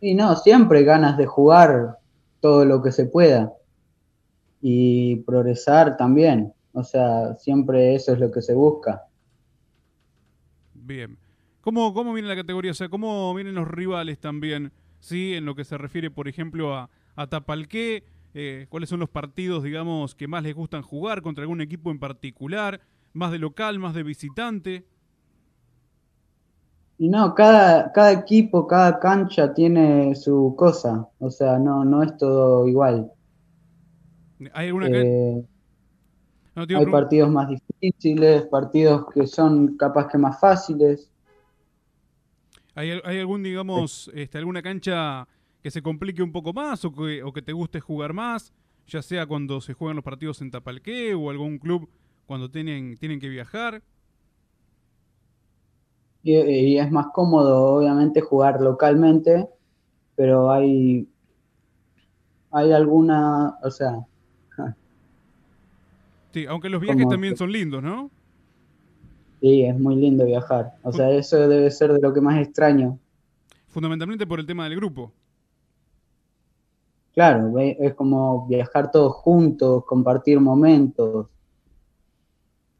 S5: Y no, siempre ganas de jugar todo lo que se pueda y progresar también. O sea, siempre eso es lo que se busca.
S2: Bien. ¿Cómo, ¿Cómo viene la categoría? O sea, ¿cómo vienen los rivales también? ¿Sí? En lo que se refiere, por ejemplo, a, a Tapalqué. eh, cuáles son los partidos, digamos, que más les gustan jugar contra algún equipo en particular, más de local, más de visitante.
S5: Y no, cada, cada equipo, cada cancha tiene su cosa. O sea, no, no es todo igual.
S2: ¿Hay alguna que-
S5: Eh,
S2: no,
S5: hay partidos más difíciles, partidos que son capaz que más fáciles.
S2: ¿Hay, al- hay algún, digamos, este, alguna cancha que se complique un poco más o que, o que te guste jugar más? Ya sea cuando se juegan los partidos en Tapalqué o algún club cuando tienen, tienen que viajar.
S5: Y, y es más cómodo, obviamente, jugar localmente, pero hay, hay alguna, o sea,
S2: Sí, aunque los viajes
S5: Como-
S2: también son lindos, ¿no?
S5: sí, es muy lindo viajar. O sea, eso debe ser de lo que más extraño.
S2: Fundamentalmente por el tema del grupo.
S5: Claro, es como viajar todos juntos, compartir momentos.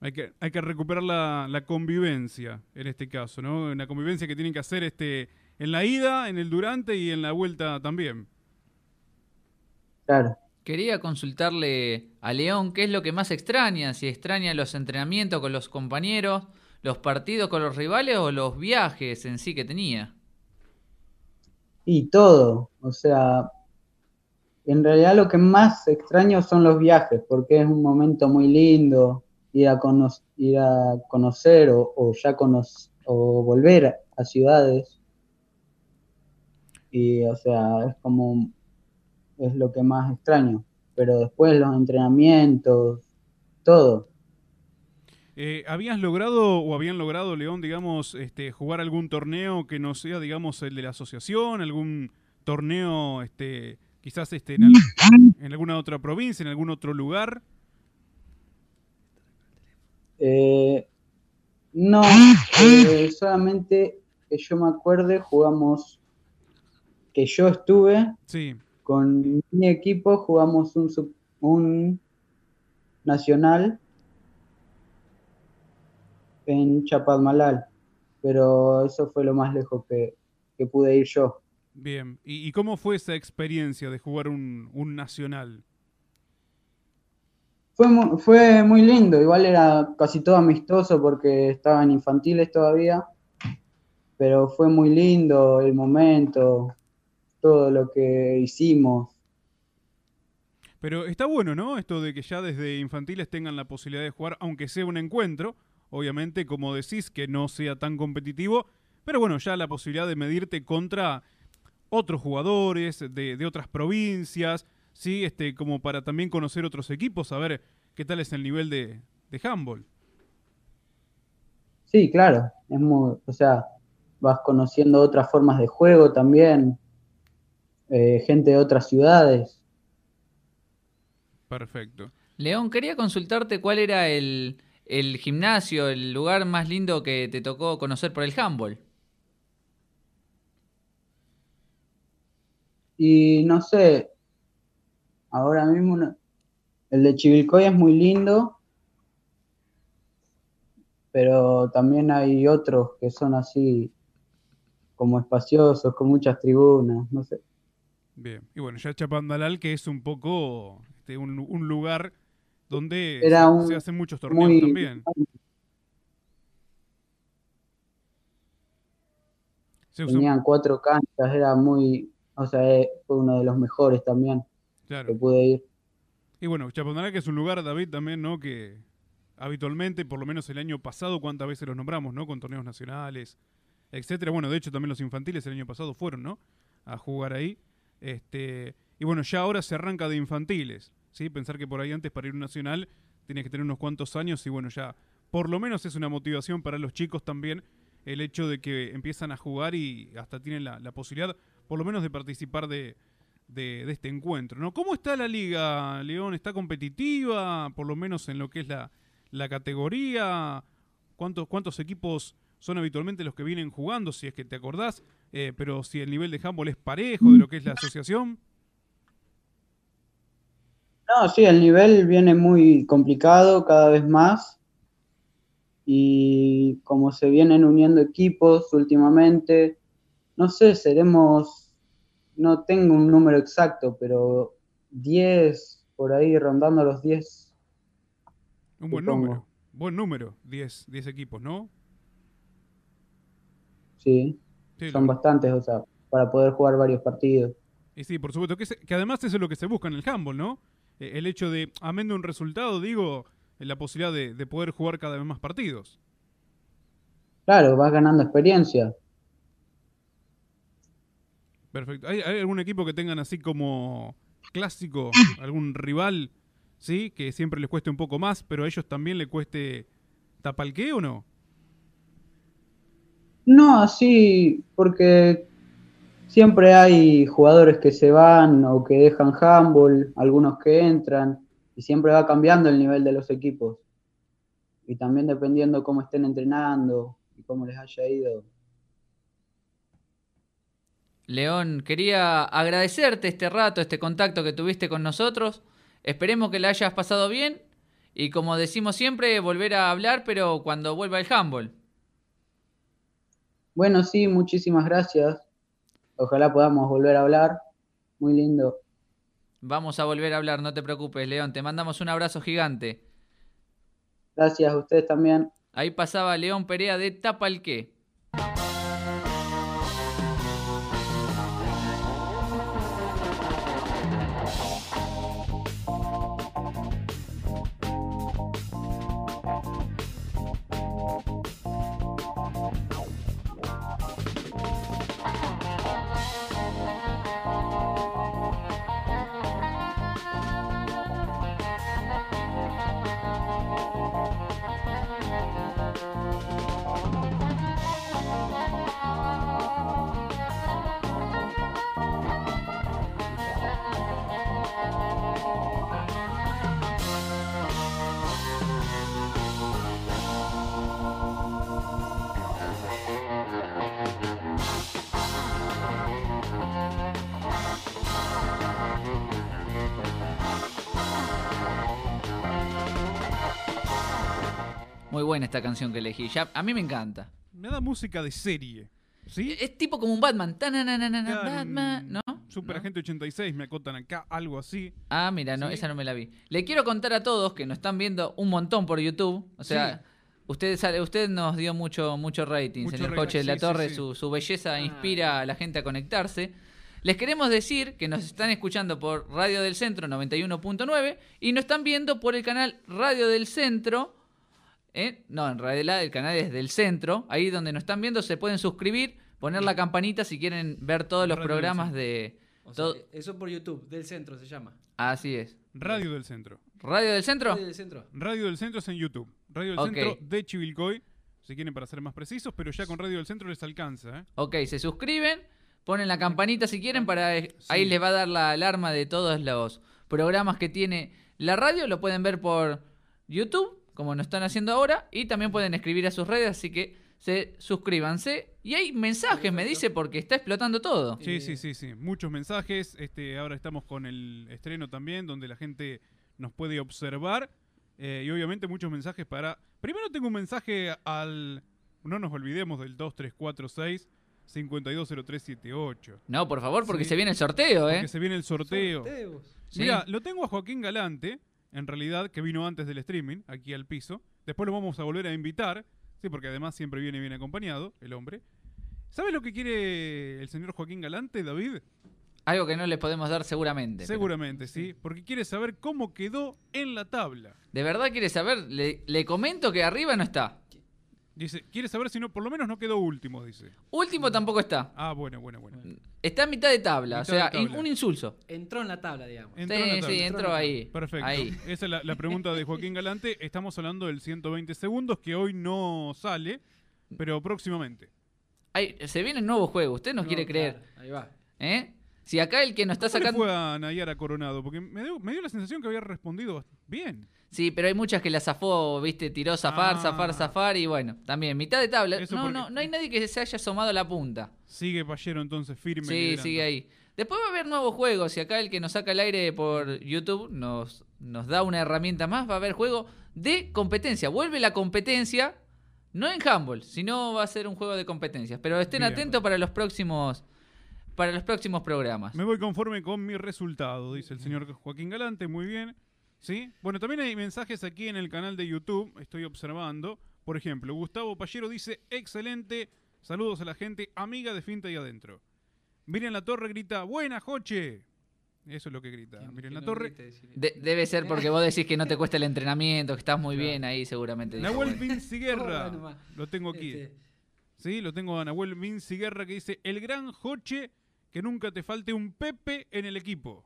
S2: Hay que, hay que recuperar la, la convivencia en este caso, ¿no? La convivencia que tienen que hacer este, en la ida, en el durante y en la vuelta también.
S5: Claro.
S1: Quería consultarle a León qué es lo que más extraña, si extraña los entrenamientos con los compañeros, los partidos con los rivales o los viajes en sí que tenía.
S5: Y todo, o sea, en realidad lo que más extraño son los viajes, porque es un momento muy lindo ir a, ir a conocer o, o ya cono- o volver a ciudades. Y, o sea, es como, es lo que más extraño. Pero después los entrenamientos, todo.
S2: Eh, ¿Habías logrado o habían logrado, León, digamos, este, jugar algún torneo que no sea, digamos, el de la asociación? ¿Algún torneo, este, quizás este, en, al- en alguna otra provincia, en algún otro lugar?
S5: Eh, no, eh, solamente que yo me acuerde, jugamos, que yo estuve
S2: Sí,
S5: con mi equipo, jugamos un, sub- un nacional en Chapadmalal, pero eso fue lo más lejos que, que pude ir yo.
S2: bien. ¿Y, y cómo fue esa experiencia de jugar un, un nacional?
S5: Fue muy, fue muy lindo, igual era casi todo amistoso porque estaban infantiles todavía, pero fue muy lindo el momento, todo lo que hicimos.
S2: Pero está bueno, ¿no? Esto de que ya desde infantiles tengan la posibilidad de jugar, aunque sea un encuentro. Obviamente, como decís, que no sea tan competitivo. Pero bueno, ya la posibilidad de medirte contra otros jugadores de, de otras provincias. Sí, este, como para también conocer otros equipos, saber qué tal es el nivel de, de handball.
S5: Sí, claro, es muy, o sea, vas conociendo otras formas de juego también, eh, gente de otras ciudades.
S2: Perfecto.
S1: León, quería consultarte cuál era el, el gimnasio, el lugar más lindo que te tocó conocer por el handball.
S5: Y no sé, ahora mismo no- el de Chivilcoy es muy lindo, pero también hay otros que son así como espaciosos, con muchas tribunas, no sé.
S2: Bien. Y bueno, ya Chapandalal, que es un poco este, un, un lugar donde
S5: Era
S2: se,
S5: un
S2: se hacen muchos torneos
S5: Muy,
S2: también.
S5: Tenían cuatro canchas, era muy, o sea, eh, fue uno de los mejores también
S2: claro.
S5: que pude ir.
S2: Y bueno, Chapadmalal que es un lugar, David, también, ¿no? Que habitualmente, por lo menos el año pasado, cuántas veces los nombramos, ¿no? Con torneos nacionales, etcétera. Bueno, de hecho también los infantiles el año pasado fueron, ¿no? A jugar ahí. Este, y bueno, ya ahora se arranca de infantiles, ¿sí? Pensar que por ahí antes para ir a un nacional tienes que tener unos cuantos años y bueno, ya por lo menos es una motivación para los chicos también el hecho de que empiezan a jugar y hasta tienen la, la posibilidad, por lo menos, de participar de, de, de este encuentro. ¿no? ¿Cómo está la liga, León? ¿Está competitiva? Por lo menos en lo que es la, la categoría. ¿Cuántos, ¿Cuántos equipos son habitualmente los que vienen jugando? Si es que te acordás. Eh, pero si el nivel de handball es parejo de lo que es la asociación.
S5: No, sí, el nivel viene muy complicado cada vez más. Y como se vienen uniendo equipos últimamente, no sé, seremos, no tengo un número exacto, pero 10, por ahí rondando los 10.
S2: Un buen
S5: Supongo.
S2: número. Buen número. 10 10 equipos, ¿no?
S5: Sí,
S2: Sí,
S5: son
S2: lo-
S5: bastantes, o sea, para poder jugar varios partidos.
S2: Y sí, por supuesto. Que, se- que además eso es lo que se busca en el handball, ¿no? Eh, El hecho de, amén de un resultado, digo, eh, la posibilidad de, de poder jugar cada vez más partidos.
S5: Claro, vas ganando experiencia.
S2: Perfecto. ¿Hay, hay algún equipo que tengan así como clásico, algún rival, sí? Que siempre les cueste un poco más, pero a ellos también le cueste tapalqué o no?
S5: No, así, porque siempre hay jugadores que se van o que dejan handball, algunos que entran, y siempre va cambiando el nivel de los equipos. Y también dependiendo cómo estén entrenando y cómo les haya ido.
S1: León, quería agradecerte este rato, este contacto que tuviste con nosotros. Esperemos que la hayas pasado bien y como decimos siempre, volver a hablar, pero cuando vuelva el handball.
S5: Bueno, sí, muchísimas gracias. Ojalá podamos volver a hablar. Muy lindo.
S1: Vamos a volver a hablar, no te preocupes, León. Te mandamos un abrazo gigante.
S5: Gracias a ustedes también.
S1: Ahí pasaba León Perea de Tapalqué. Esta canción que elegí. Ya, a mí me encanta.
S2: Me da música de serie, ¿sí?
S1: Es tipo como un Batman. Tananana,
S2: Claro,
S1: Batman, ¿no?
S2: Super
S1: ¿No?
S2: Agente 86, me acotan acá, algo así.
S1: Ah, mira, no,
S2: Sí.
S1: esa no me la vi. Le quiero contar a todos que nos están viendo un montón por YouTube. O sea,
S2: Sí.
S1: usted, sale- usted nos dio mucho, mucho rating,
S2: Mucho
S1: señor Coche de la
S2: sí, sí,
S1: Torre.
S2: sí.
S1: Su, su belleza
S3: Ah.
S1: inspira a la gente a conectarse. Les queremos decir que nos están escuchando por Radio del Centro 91.9 y nos están viendo por el canal Radio del Centro. ¿Eh? No, en realidad el canal es del centro. Ahí donde nos están viendo se pueden suscribir, poner la campanita si quieren ver todos los
S2: Radio
S1: programas de...
S3: O sea,
S1: todo-
S3: eso por YouTube, del centro se llama.
S1: Así es.
S2: Radio del Centro.
S1: Radio del Centro.
S3: Del centro.
S2: Radio del Centro es en YouTube. Radio del. Centro de Chivilcoy, si quieren para ser más precisos, pero ya con Radio del Centro les alcanza, ¿eh?
S1: Ok, se suscriben, ponen la campanita si quieren para eh, ahí les va a dar la alarma de todos los programas que tiene la radio, lo pueden ver por YouTube, como nos están haciendo ahora, y también pueden escribir a sus redes, así que se suscríbanse. Y hay mensajes, me dice, porque está explotando todo.
S2: Sí, sí, sí, sí. Muchos mensajes. Este, ahora estamos con el estreno también, donde la gente nos puede observar. eh, y obviamente muchos mensajes para. Primero tengo un mensaje al. No nos olvidemos del 2346 520378.
S1: No, por favor, porque
S2: Sí.
S1: se viene el sorteo, ¿eh?
S2: Porque se viene el sorteo.
S3: Sorteos.
S1: Sí.
S2: Mira, lo tengo a Joaquín Galante, en realidad, que vino antes del streaming, aquí al piso. Después lo vamos a volver a invitar, sí, porque además siempre viene bien acompañado, el hombre. ¿Sabes lo que quiere el señor Joaquín Galante, David?
S1: Algo que no les podemos dar seguramente. pero-
S2: Seguramente, sí, porque quiere saber cómo quedó en la tabla.
S1: ¿De verdad quiere saber? Le, le comento que arriba no está.
S2: Dice, quiere saber si no, por lo menos no quedó último, dice.
S1: Último tampoco está.
S2: Ah, bueno, bueno, bueno.
S1: Está a mitad de tabla,
S2: Mitad
S1: o sea,
S2: tabla.
S1: un insulso.
S3: Entró en la tabla, digamos.
S2: Entró
S1: sí,
S2: en la
S1: sí, entró ahí.
S2: Perfecto.
S1: Ahí.
S2: Esa es la, la pregunta de Joaquín Galante. Estamos hablando del 120 segundos, que hoy no sale, pero próximamente.
S1: Ay, se viene un nuevo juego, usted no,
S3: No,
S1: quiere creer.
S3: claro, Ahí va.
S1: ¿Eh? Si acá el que nos está
S2: ¿Cómo le
S1: sacando.
S2: fue a Nayara Coronado? Porque me dio, me dio la sensación que había respondido bien.
S1: Sí, pero hay muchas que la zafó, viste, tiró zafar,
S2: Ah.
S1: zafar, zafar y bueno, también mitad de tabla.
S2: Eso
S1: No, no, no hay nadie que se haya asomado a la punta.
S2: Sigue Pallero entonces firme.
S1: Sí,
S2: liderando.
S1: sigue ahí. Después va a haber nuevos juegos. Si acá el que nos saca el aire por YouTube nos, nos da una herramienta más, va a haber juego de competencia. Vuelve la competencia, no en handball, sino va a ser un juego de competencias. Pero estén
S2: Bien.
S1: atentos para los próximos para los próximos programas.
S2: Me voy conforme con mi resultado, dice el señor Joaquín Galante, muy bien. ¿Sí? Bueno, también hay mensajes aquí en el canal de YouTube, estoy observando. Por ejemplo, Gustavo Pallero dice, excelente, saludos a la gente, amiga de Finta y Adentro. Miriam La Torre grita, buena, Joche. Eso es lo que grita
S3: que
S2: La
S3: no
S2: Torre.
S1: De- debe ser porque vos decís que no te cuesta el entrenamiento, que estás muy
S2: Claro.
S1: bien ahí seguramente.
S2: Nahuel. Vinciguerra,
S3: Oh,
S2: lo tengo aquí.
S3: Este,
S2: Sí, lo tengo a Nahuel Vinciguerra que dice, el gran Joche, que nunca te falte un Pepe en el equipo.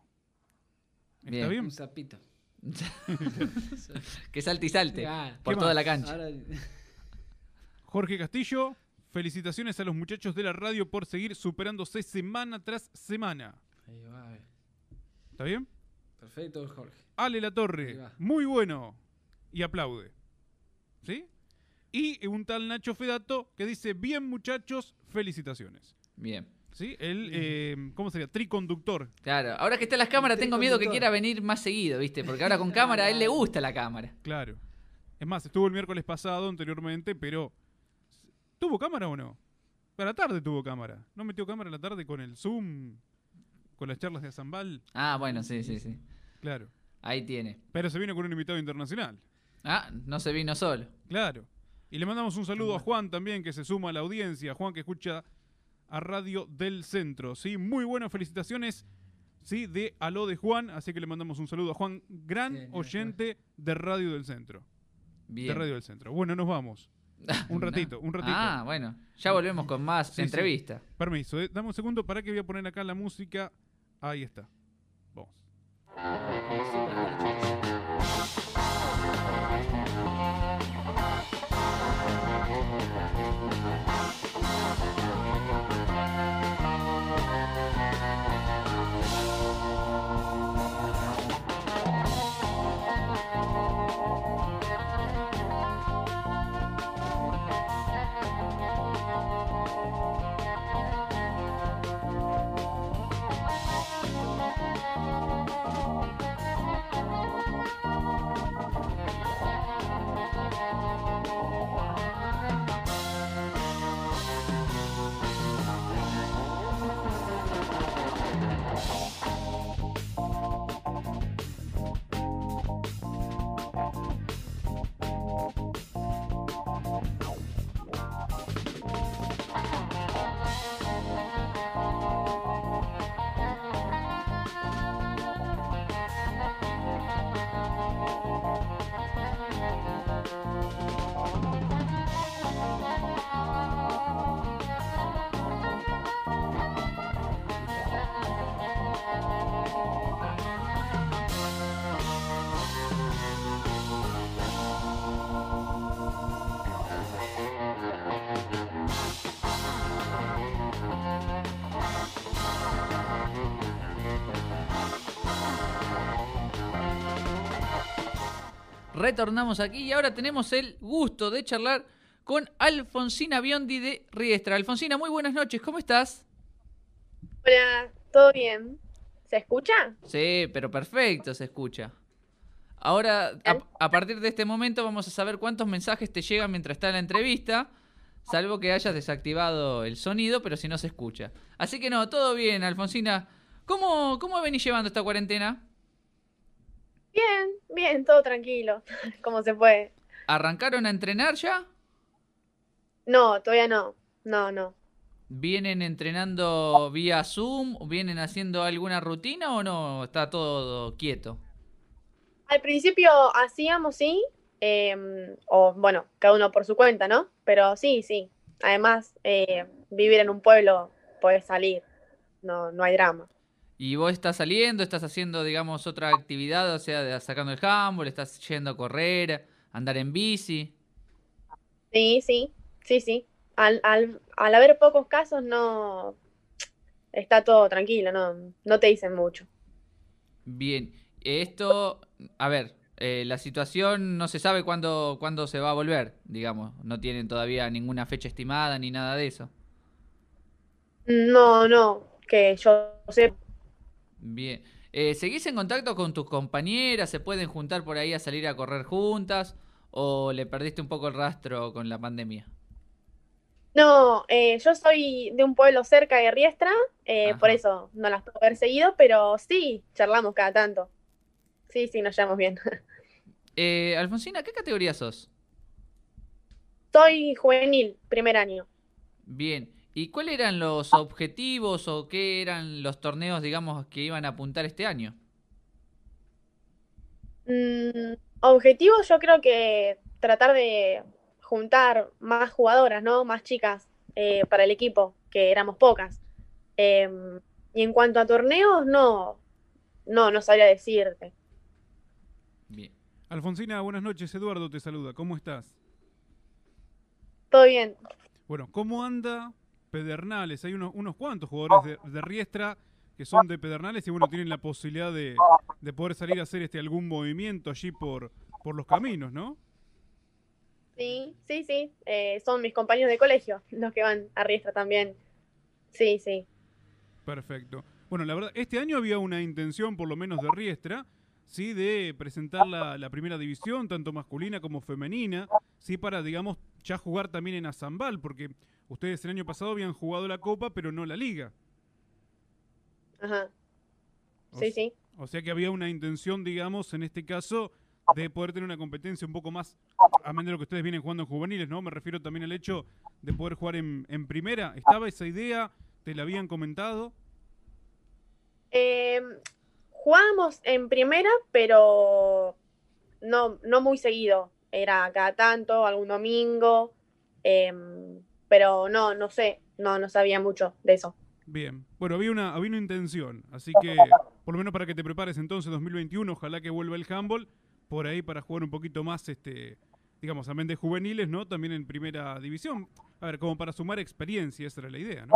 S2: ¿Está
S1: Bien.
S2: bien?
S3: Un sapito.
S1: que salte y salte por
S2: ¿Qué
S1: toda
S2: más?
S1: la cancha.
S3: Ahora,
S2: Jorge Castillo, felicitaciones a los muchachos de la radio por seguir superándose semana tras semana.
S3: ahí va.
S2: ¿Está bien?
S3: Perfecto, Jorge.
S2: Ale La Torre, muy bueno. Y aplaude. ¿Sí? Y un tal Nacho Fedato que dice, bien muchachos, felicitaciones.
S1: Bien.
S2: ¿Sí? El, eh, ¿cómo sería? Triconductor.
S1: Claro, ahora que están las cámaras tengo miedo que quiera venir más seguido, ¿viste? Porque ahora con cámara a él le gusta la cámara.
S2: Claro. Es más, estuvo el miércoles pasado anteriormente, pero... ¿Tuvo cámara o no? Para la tarde tuvo cámara. ¿No metió cámara a la tarde con el Zoom? Con las charlas de Azambal.
S1: Ah, bueno, sí, sí, sí.
S2: Claro.
S1: Ahí tiene.
S2: Pero se vino con un invitado internacional.
S1: Ah, no se vino solo.
S2: Claro. Y le mandamos un saludo a Juan también, que se suma a la audiencia. Juan que escucha a Radio del Centro. Sí, muy buenas felicitaciones. Sí, de Aló de Juan. Así que le mandamos un saludo a Juan, gran
S3: Bien,
S2: oyente de Radio del Centro.
S1: Bien.
S2: De Radio del Centro. Bueno, nos vamos. Un ratito, un ratito.
S1: Ah, bueno. Ya volvemos con más
S2: Sí, sí.
S1: entrevistas.
S2: Permiso, eh. dame un segundo para que voy a poner acá la música. Ahí está. Vamos.
S1: Retornamos aquí y ahora tenemos el gusto de charlar con Alfonsina Biondi de Riestra. Alfonsina, muy buenas noches, ¿cómo estás?
S6: Hola, ¿todo bien? ¿Se escucha?
S1: Sí, pero perfecto, se escucha. Ahora, a, a partir de este momento vamos a saber cuántos mensajes te llegan mientras está la entrevista, salvo que hayas desactivado el sonido, pero si no se escucha. Así que no, todo bien, Alfonsina. ¿Cómo, cómo venís llevando esta cuarentena?
S6: Bien, bien, todo tranquilo, como se puede.
S1: ¿Arrancaron a entrenar ya?
S6: No, todavía no, no, no.
S1: ¿Vienen entrenando vía Zoom? ¿Vienen haciendo alguna rutina o no? ¿Está todo quieto?
S6: Al principio hacíamos, sí, em, o bueno, cada uno por su cuenta, ¿no? Pero sí, sí. Además, eh, vivir en un pueblo, puedes salir, no, no hay drama.
S1: ¿Y vos estás saliendo? ¿Estás haciendo, digamos, otra actividad? O sea, sacando el handball, ¿estás yendo a correr, andar en bici?
S6: Sí, sí, sí, sí. Al, al, al haber pocos casos, no está todo tranquilo, no, no te dicen mucho.
S1: Bien, esto, a ver, eh, la situación no se sabe cuándo, cuándo se va a volver, digamos. No tienen todavía ninguna fecha estimada ni nada de eso.
S6: No, no, que yo sé.
S1: Bien. Eh, ¿Seguís en contacto con tus compañeras? ¿Se pueden juntar por ahí a salir a correr juntas? ¿O le perdiste un poco el rastro con la pandemia?
S6: No, eh, yo soy de un pueblo cerca de Riestra, eh, por eso no las puedo haber seguido, pero sí, charlamos cada tanto. Sí, sí, nos llevamos bien.
S1: Eh, Alfonsina, ¿qué categoría sos?
S6: Soy juvenil, primer año.
S1: Bien. ¿Y cuáles eran los objetivos o qué eran los torneos, digamos, que iban a apuntar este año?
S6: Mm, objetivo, yo creo que tratar de juntar más jugadoras, ¿no? Más chicas eh, para el equipo, que éramos pocas. Em, y en cuanto a torneos, no, no, no sabría decirte.
S1: Bien.
S2: Alfonsina, buenas noches. Eduardo te saluda. ¿Cómo estás?
S6: Todo bien.
S2: Bueno, ¿cómo anda Pedernales? Hay unos, unos cuantos jugadores de, de Riestra que son de Pedernales y bueno, tienen la posibilidad de, de poder salir a hacer este algún movimiento allí por, por los caminos, ¿no?
S6: Sí, sí, sí. eh, son mis compañeros de colegio los que van a Riestra también. Sí, sí.
S2: Perfecto. Bueno, la verdad, este año había una intención, por lo menos de Riestra, sí, de presentar la, la primera división, tanto masculina como femenina, sí, para, digamos, ya jugar también en Azambal, porque ustedes el año pasado habían jugado la Copa, pero no la Liga.
S6: Ajá.
S2: O
S6: Sí, sí.
S2: O sea que había una intención, digamos, en este caso, de poder tener una competencia un poco más, a menos de lo que ustedes vienen jugando en juveniles, ¿no? Me refiero también al hecho de poder jugar en, en primera. ¿Estaba esa idea? ¿Te la habían comentado?
S6: Eh, jugábamos en primera, pero no, no muy seguido. Era cada tanto, algún domingo. em, pero no, no sé. No, no sabía mucho de eso.
S2: Bien. Bueno, había una, había una intención, así que, por lo menos para que te prepares entonces 2021, ojalá que vuelva el handball, por ahí para jugar un poquito más, este, digamos, amén de juveniles, ¿no? También en primera división. A ver, como para sumar experiencia, esa era la idea, ¿no?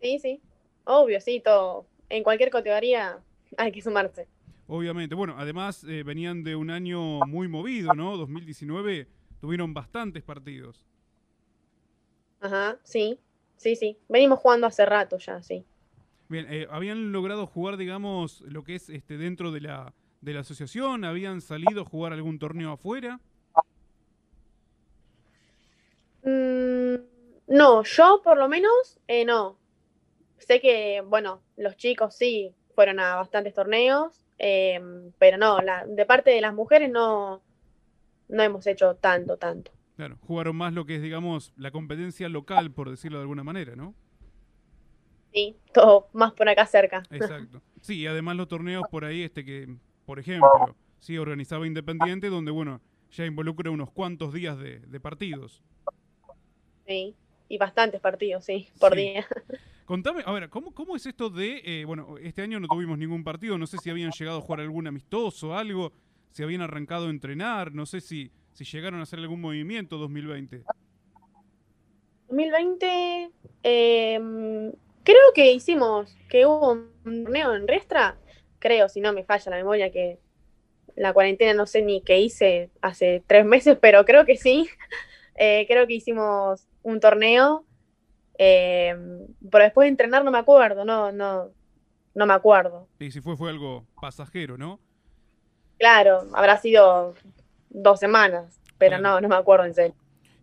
S6: Sí, sí. Obvio, sí, todo. En cualquier categoría hay que sumarse.
S2: Obviamente. Bueno, además eh, venían de un año muy movido, ¿no? 2019 tuvieron bastantes partidos.
S6: Ajá, sí. Sí, sí. Venimos jugando hace rato ya, sí.
S2: Bien, eh, habían logrado jugar, digamos, lo que es este dentro de la, de la asociación, habían salido a jugar algún torneo afuera.
S6: Mm, no, yo por lo menos eh, no. Sé que, bueno, los chicos sí fueron a bastantes torneos, em, pero no, la, de parte de las mujeres no, no hemos hecho tanto, tanto.
S2: Claro, jugaron más lo que es, digamos, la competencia local, por decirlo de alguna manera, ¿no?
S6: Sí, todo más por acá cerca.
S2: Exacto. Sí, y además los torneos por ahí, este que, por ejemplo, sí organizaba Independiente, donde, bueno, ya involucra unos cuantos días de, de partidos.
S6: Sí, y bastantes partidos, sí, por
S2: Sí.
S6: día.
S2: Contame, a ver, ¿cómo, cómo es esto de, eh, bueno, este año no tuvimos ningún partido, no sé si habían llegado a jugar algún amistoso, algo, si habían arrancado a entrenar, no sé si, si llegaron a hacer algún movimiento 2020.
S6: 2020, em, creo que hicimos, que hubo un torneo en Restra, creo, si no me falla la memoria, que la cuarentena no sé ni qué hice hace tres meses, pero creo que sí. Eh, creo que hicimos un torneo, em, pero después de entrenar no me acuerdo, no, no, no me acuerdo.
S2: Y si fue, fue algo pasajero, ¿no?
S6: Claro, habrá sido dos semanas, pero no, no me acuerdo en serio.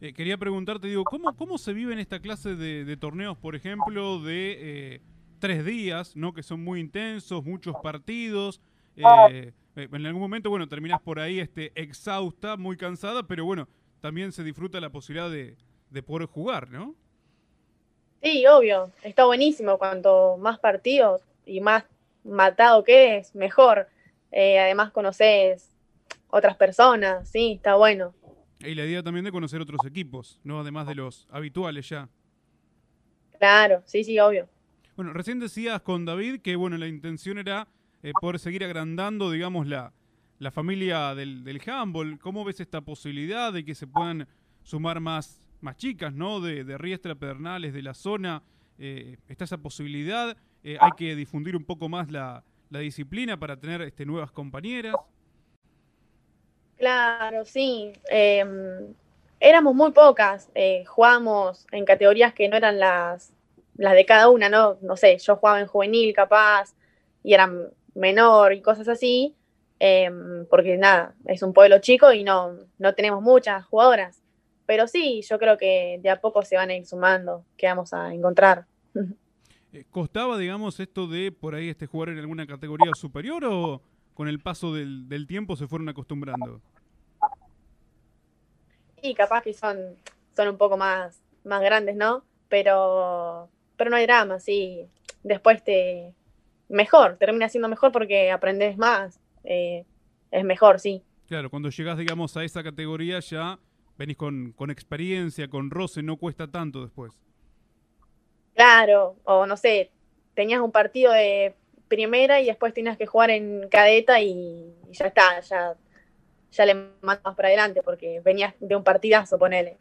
S2: Eh, quería preguntarte, digo, ¿cómo, ¿cómo se vive en esta clase de, de torneos, por ejemplo, de eh, tres días, ¿no? Que son muy intensos, muchos partidos. eh, en algún momento, bueno, terminás por ahí este, exhausta, muy cansada, pero bueno, también se disfruta la posibilidad de, de poder jugar, ¿no?
S6: Sí, obvio, está buenísimo. Cuanto más partidos y más matado quedes, mejor. Eh, además conoces otras personas, sí, está bueno.
S2: Y la idea también de conocer otros equipos, ¿no? Además de los habituales ya.
S6: Claro, sí, sí, obvio.
S2: Bueno, recién decías con David que, bueno, la intención era eh, poder seguir agrandando, digamos, la, la familia del, del handball. ¿Cómo ves esta posibilidad de que se puedan sumar más, más chicas, ¿no? De, de Riestra, Pedernales, de la zona. Eh, está esa posibilidad. Eh, hay que difundir un poco más la, la disciplina para tener este, nuevas compañeras.
S6: Claro, sí. Eh, éramos muy pocas. eh, jugábamos en categorías que no eran las, las de cada una, ¿no? No sé, yo jugaba en juvenil capaz y era menor y cosas así. eh, porque nada, es un pueblo chico y no, no tenemos muchas jugadoras. pero sí, yo creo que de a poco se van a ir sumando, que vamos a encontrar.
S2: Eh, ¿Costaba, digamos, esto de por ahí este jugar en alguna categoría superior o con el paso del, del tiempo se fueron acostumbrando?
S6: Y capaz que son, son un poco más, más grandes, ¿no? Pero, pero no hay drama, sí. Después te... Mejor, termina siendo mejor porque aprendes más. eh, es mejor, sí.
S2: Claro, cuando llegás, digamos, a esa categoría ya venís con, con experiencia, con roce, no cuesta tanto después.
S6: Claro, o no sé, tenías un partido de primera y después tenías que jugar en cadeta y, y ya está, ya, ya le mandas para adelante porque venías de un partidazo, ponele.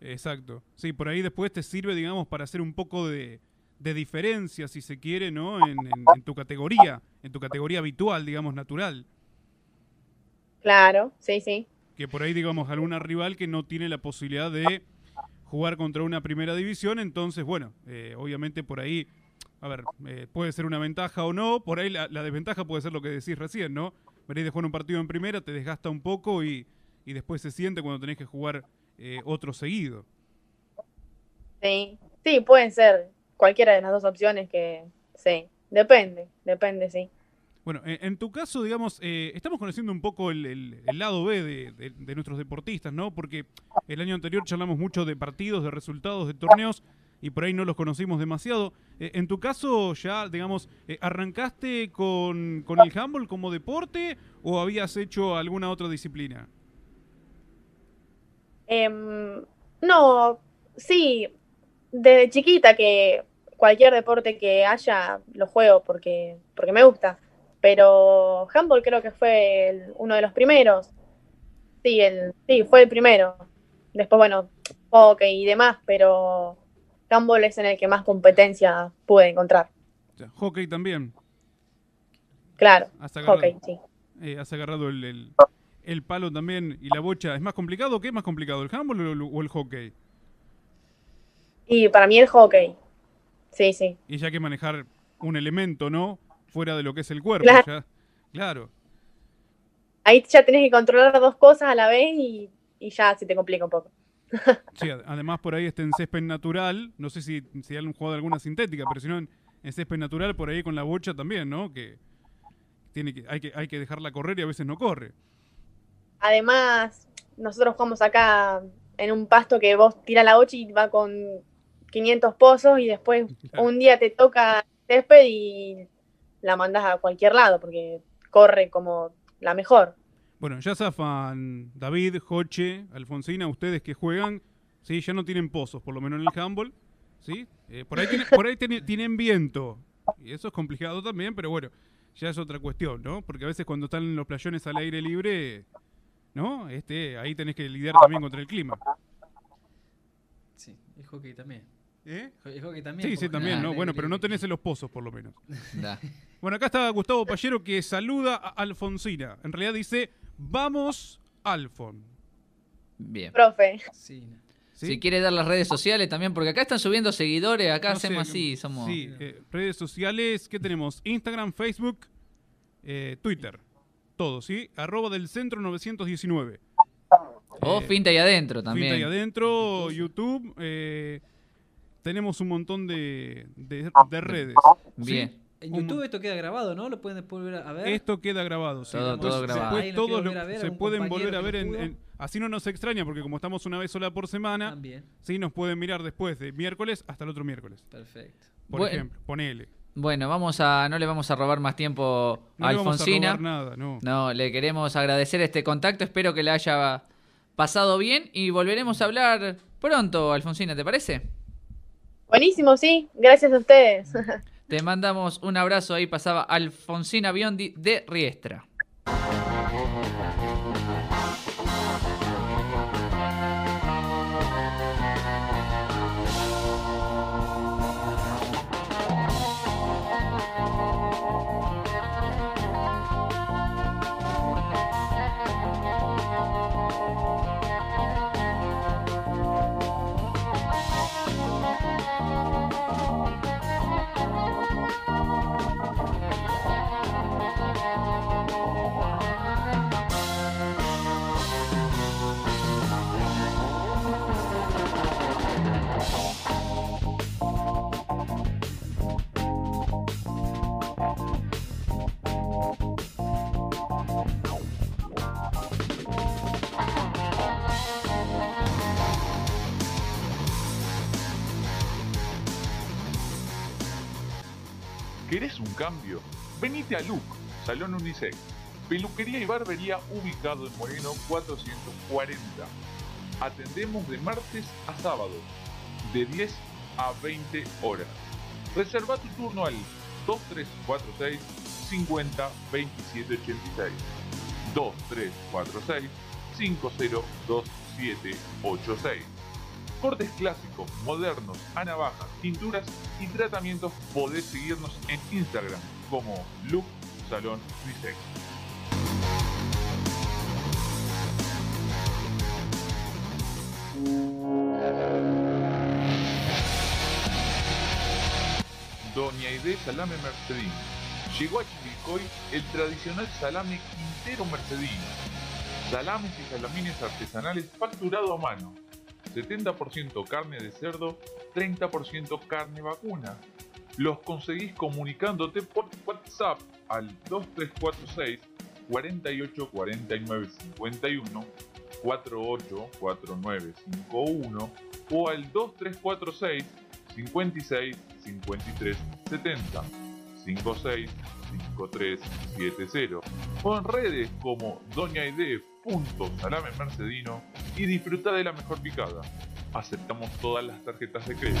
S2: Exacto. Sí, por ahí después te sirve, digamos, para hacer un poco de, de diferencia, si se quiere, ¿no? En, en- en tu categoría, en tu categoría habitual, digamos, natural.
S6: Claro, sí, sí.
S2: Que por ahí, digamos, alguna rival que no tiene la posibilidad de jugar contra una primera división, entonces, bueno, eh, obviamente por ahí, a ver, eh, puede ser una ventaja o no, por ahí la, la desventaja puede ser lo que decís recién, ¿no? Venís de jugar un partido en primera, te desgasta un poco y, y después se siente cuando tenés que jugar eh, otro seguido.
S6: Sí, sí, pueden ser cualquiera de las dos opciones que, sí, depende, depende, sí.
S2: Bueno, en, en tu caso, digamos, eh, estamos conociendo un poco el, el- el lado B de, de- de nuestros deportistas, ¿no? Porque el año anterior charlamos mucho de partidos, de resultados, de torneos, y por ahí no los conocimos demasiado. Eh, en tu caso, ya, digamos, eh, ¿arrancaste con, con el handball como deporte o habías hecho alguna otra disciplina?
S6: Em, no, sí, desde chiquita que cualquier deporte que haya lo juego porque, porque me gusta, pero handball creo que fue uno de los primeros. Sí, el, sí, fue el primero. Después, bueno, hockey y demás, pero handball es en el que más competencia pude encontrar.
S2: O sea, hockey también.
S6: Claro,
S2: Has agarrado,
S6: hockey, sí.
S2: eh, has agarrado el, el- el palo también y la bocha. ¿Es más complicado? ¿Qué es más complicado, el handball o el- o el hockey?
S6: Y para mí el hockey. Sí, sí.
S2: y ya que manejar un elemento, ¿no? Fuera de lo que es el cuerpo.
S6: Claro.
S2: ya. Claro.
S6: Ahí ya tenés que controlar dos cosas a la vez y, y ya se te complica un poco.
S2: Sí, ad- además por ahí está en césped natural. No sé si, si han jugado alguna sintética, pero si no en, en césped natural, por ahí con la bocha también, ¿no? Que, tiene que, hay, que hay que dejarla correr y a veces no corre.
S6: Además, nosotros jugamos acá en un pasto que vos tiras la bocha y va con 500 pozos y después
S2: Claro.
S6: un día te toca césped y la mandás a cualquier lado porque corre como la mejor.
S2: Bueno, ya zafan David, Joche, Alfonsina, ustedes que juegan, sí, ya no tienen pozos, por lo menos en el handball, ¿sí? Eh, por ahí, tiene- por ahí tiene- tienen viento, y eso es complicado también, pero bueno, ya es otra cuestión, ¿no? Porque a veces cuando están los playones al aire libre, ¿no? Este, ahí tenés que lidiar también contra el clima.
S3: Sí, el hockey también.
S2: ¿Eh?
S3: El hockey también.
S2: Sí, sí, también, ¿no? Bueno, pero no tenés en los pozos, por lo menos.
S1: Da.
S2: Bueno, acá está Gustavo Pallero que saluda a Alfonsina. En realidad dice, vamos, Alfon.
S1: Bien.
S6: Profe,
S3: Sí, no.
S2: ¿Sí?
S1: Si quiere dar las redes sociales también, porque acá están subiendo seguidores, acá
S2: No sé,
S1: hacemos así, somos...
S2: Sí, eh, redes sociales, ¿qué tenemos? Instagram, Facebook, eh, Twitter. Todo, ¿sí? Arroba del centro 919.
S1: O
S2: Eh,
S1: finta ahí adentro también.
S2: Finta ahí adentro, YouTube. eh, tenemos un montón de, de- de redes. ¿sí?
S1: Bien.
S3: En
S2: Un-
S3: YouTube esto queda grabado, ¿no? Lo pueden después volver a ver.
S2: Esto queda grabado, sí.
S1: Todo- todo grabado.
S2: después todos
S3: volver a ver,
S2: se pueden volver a ver en, Así no nos extraña, porque como estamos una vez sola por semana,
S3: También.
S2: sí nos pueden mirar después de miércoles hasta el otro miércoles.
S3: Perfecto.
S2: Por
S1: Bueno.
S2: ejemplo, ponele.
S1: Bueno, vamos a, no le vamos a robar más tiempo
S2: No
S1: a
S2: le vamos a
S1: Alfonsina.
S2: robar nada, no.
S1: No, le queremos agradecer este contacto. Espero que le haya pasado bien y volveremos a hablar pronto, Alfonsina, ¿te parece?
S6: buenísimo, sí, gracias a ustedes.
S1: Te mandamos un abrazo. Ahí pasaba Alfonsina Biondi de Riestra.
S4: ¿Querés un cambio? Venite a Look, Salón Unisex. Peluquería y barbería ubicado en Moreno 440. Atendemos de martes a sábado, de 10 a 20 horas. Reserva tu turno al 2346 50 27 86. 2346 502786. Cortes clásicos, modernos, a navajas, pinturas y tratamientos podés seguirnos en Instagram como Look Salón Unisex. Doña Aide Salame Mercedino. Llegó a Chivilcoy el tradicional salame Quintero Mercedino. Salames y salamines artesanales facturado a mano. 70% carne de cerdo, 30% carne vacuna. Los conseguís comunicándote por WhatsApp al 2346 48 49 51 48 49 51 o al 2346 56 53 70 56 53 70 o en redes como doñaide.salame mercedino y disfruta de la mejor picada. Aceptamos todas las tarjetas de crédito.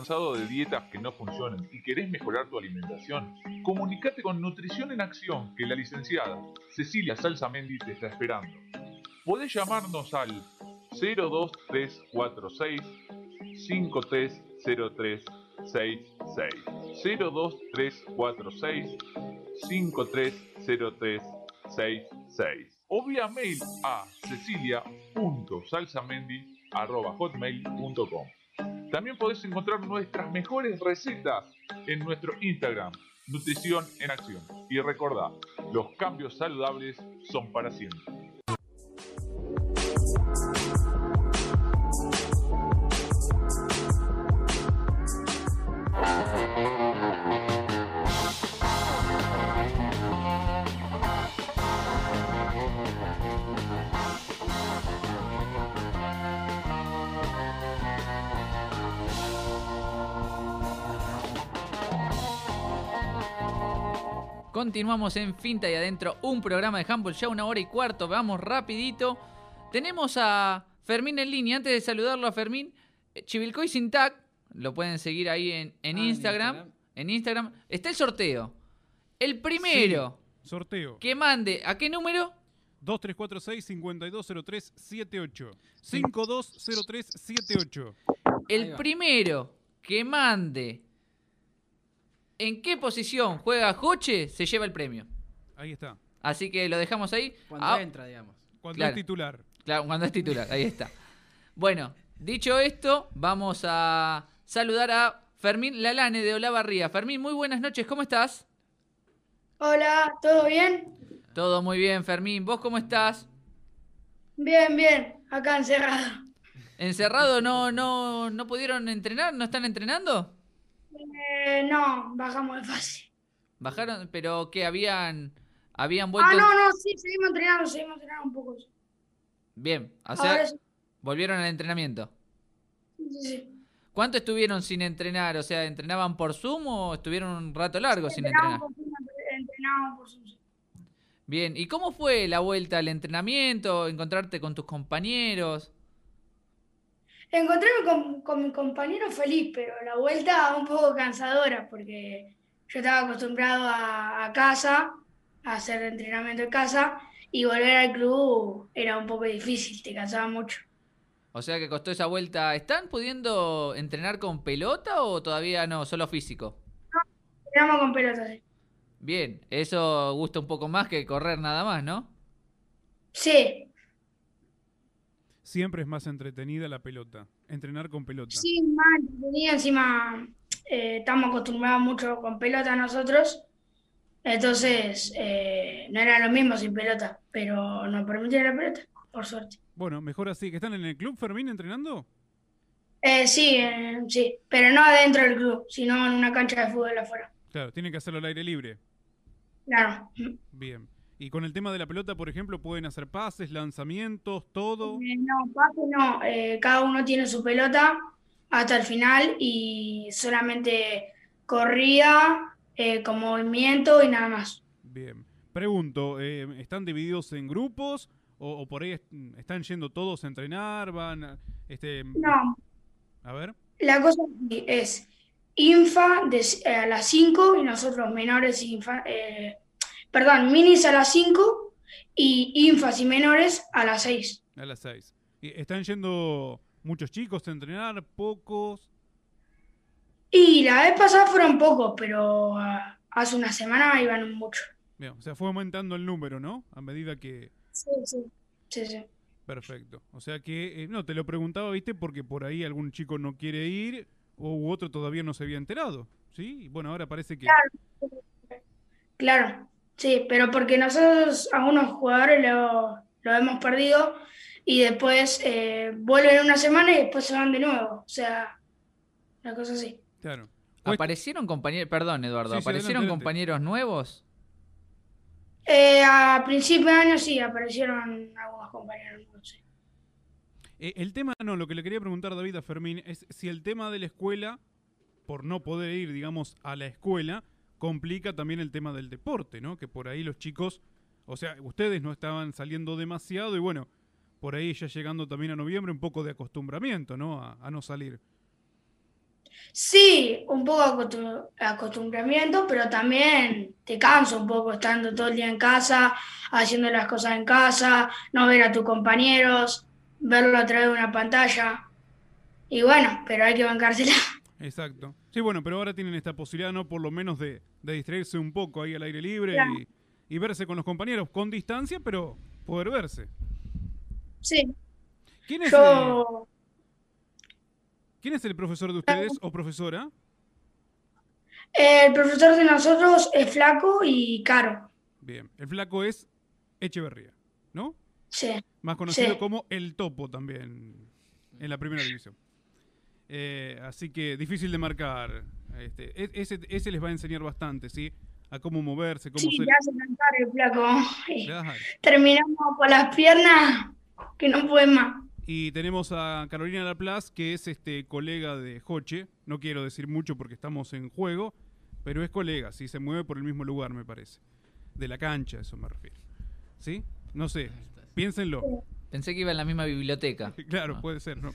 S4: Cansado de dietas que no funcionan y querés mejorar tu alimentación, comunícate con Nutrición en Acción, que la licenciada Cecilia Salsamendi te está esperando. Podés llamarnos al 02346 530366 02346 530366 o vía mail a cecilia.salsamendi.hotmail.com también podés encontrar nuestras mejores recetas en nuestro Instagram, Nutrición en Acción. Y recordá, los cambios saludables son para siempre.
S1: Continuamos en Finta y Adentro, un programa de Humble ya una hora y cuarto, vamos rapidito. Tenemos a Fermín en línea, antes de saludarlo a Fermín, eh, Chivilcoy Sintac, lo pueden seguir ahí en, en
S3: Ah, en
S1: Instagram. En Instagram está el sorteo. El primero
S2: Sorteo.
S1: que mande, ¿a qué número?
S2: 2346 520378. 520378.
S1: El primero que mande en qué posición juega Joche se lleva el premio.
S2: Ahí está.
S1: Así que lo dejamos ahí.
S3: Cuando
S1: Ah,
S3: entra, digamos.
S2: Cuando
S1: Claro.
S2: es titular.
S1: Claro, cuando es titular, ahí está. Bueno, dicho esto, vamos a saludar a Fermín Lalane de Olavarría. Fermín, muy buenas noches, ¿cómo estás?
S7: Hola, ¿todo bien?
S1: Todo muy bien, Fermín. ¿Vos cómo estás?
S7: Bien, bien, acá encerrado.
S1: ¿Encerrado? ¿No, no, no pudieron entrenar? ¿No están entrenando?
S7: Eh, no, bajamos de fase.
S1: Bajaron, pero que habían, habían vuelto.
S7: Ah, no, no, sí, seguimos entrenando, seguimos entrenando un poco.
S1: Bien, o sea,
S7: sí,
S1: volvieron al entrenamiento.
S7: sí, sí.
S1: ¿Cuánto estuvieron sin entrenar? O sea, ¿entrenaban por Zoom o estuvieron un rato largo sin entrenar?
S7: Por Zoom, entrenamos por Zoom.
S1: Bien, ¿y cómo fue la vuelta al entrenamiento? ¿Encontrarte con tus compañeros?
S7: Encontrarme con, con mi compañero feliz, pero la vuelta un poco cansadora porque yo estaba acostumbrado a, a casa, a hacer entrenamiento en casa y volver al club era un poco difícil, te cansaba mucho.
S1: O sea que costó esa vuelta. ¿Están pudiendo entrenar con pelota o todavía no? Solo físico.
S7: Entrenamos con pelotas. sí.
S1: Bien, eso gusta un poco más que correr nada más, ¿no?
S7: Sí,
S2: Siempre es más entretenida la pelota. Entrenar con pelota.
S7: Sí, más entretenido, encima eh, estamos acostumbrados mucho con pelota nosotros, entonces eh, no era lo mismo sin pelota, pero nos permitieron la pelota, por suerte.
S2: Bueno, mejor así. ¿Que están en el club Fermín entrenando?
S7: Eh, sí, eh, sí, pero no adentro del club, sino en una cancha de fútbol afuera.
S2: Claro, tienen que hacerlo al aire libre.
S7: Claro.
S2: Bien. Y con el tema de la pelota, por ejemplo, pueden hacer pases, lanzamientos, todo.
S7: Eh, no, pase no. Eh, cada uno tiene su pelota hasta el final y solamente corrida, eh, con movimiento y nada más.
S2: Bien. Pregunto, ¿están divididos en grupos o, o por ahí est- están yendo todos a entrenar? Van, este,
S7: No,
S2: a ver.
S7: la cosa es infa de, a las 5 y nosotros menores, infa, eh, perdón, minis a las 5 y infas y menores a las 6.
S2: A las seis. ¿Y ¿Están yendo muchos chicos a entrenar? ¿Pocos?
S7: Y la vez pasada fueron pocos, pero hace una semana iban mucho.
S2: Bien, o sea, fue aumentando el número, ¿no? A medida que...
S7: Sí, sí. Sí, sí.
S2: Perfecto. O sea que, eh, no, te lo preguntaba, viste, porque por ahí algún chico no quiere ir o u otro todavía no se había enterado, ¿sí? Y bueno, ahora parece que...
S7: Claro, sí, pero porque nosotros a unos jugadores lo, lo hemos perdido y después eh, vuelven una semana y después se van de nuevo. O sea, la cosa así.
S2: Claro.
S1: ¿Aparecieron compañeros, perdón Eduardo,
S2: Sí, sí,
S1: ¿aparecieron
S2: adelante, adelante.
S1: compañeros nuevos?
S7: Eh, a principio de año sí, aparecieron algunos compañeros. nuevos, sí.
S2: Eh, el tema, no, lo que le quería preguntar David a Fermín es si el tema de la escuela, por no poder ir, digamos, a la escuela, complica también el tema del deporte, ¿no? Que por ahí los chicos, o sea, ustedes no estaban saliendo demasiado y bueno, por ahí ya llegando también a noviembre, un poco de acostumbramiento, ¿no? A, a no salir.
S7: Sí, un poco acostu- acostumbramiento, pero también te cansa un poco estando todo el día en casa, haciendo las cosas en casa, no ver a tus compañeros, verlo a través de una pantalla. Y bueno, pero hay que bancársela.
S2: Exacto. Sí, bueno, pero ahora tienen esta posibilidad, ¿no? Por lo menos de, de distraerse un poco ahí al aire libre
S7: Claro.
S2: y, y verse con los compañeros, con distancia, pero poder verse.
S7: Sí,
S2: ¿Quién es,
S7: yo,
S2: ¿quién es el profesor de ustedes o profesora?
S7: el profesor de nosotros es flaco y caro.
S2: Bien, el flaco es Echeverría, ¿no?
S7: Sí,
S2: Más conocido
S7: Sí.
S2: como El Topo también en la primera división. Eh, así que difícil de marcar. Este, e- ese, ese les va a enseñar bastante, ¿sí? A cómo moverse, cómo
S7: sí,
S2: ser.
S7: le hace cantar el flaco. Terminamos por las piernas que no pueden más.
S2: Y tenemos a Carolina Laplace, que es este colega de Joche. No quiero decir mucho porque estamos en juego, pero es colega, sí, se mueve por el mismo lugar, me parece. De la cancha, eso me refiero. ¿Sí? No sé, piénsenlo.
S1: Pensé que iba en la misma biblioteca.
S2: Claro,
S1: Ah.
S2: puede ser, ¿no?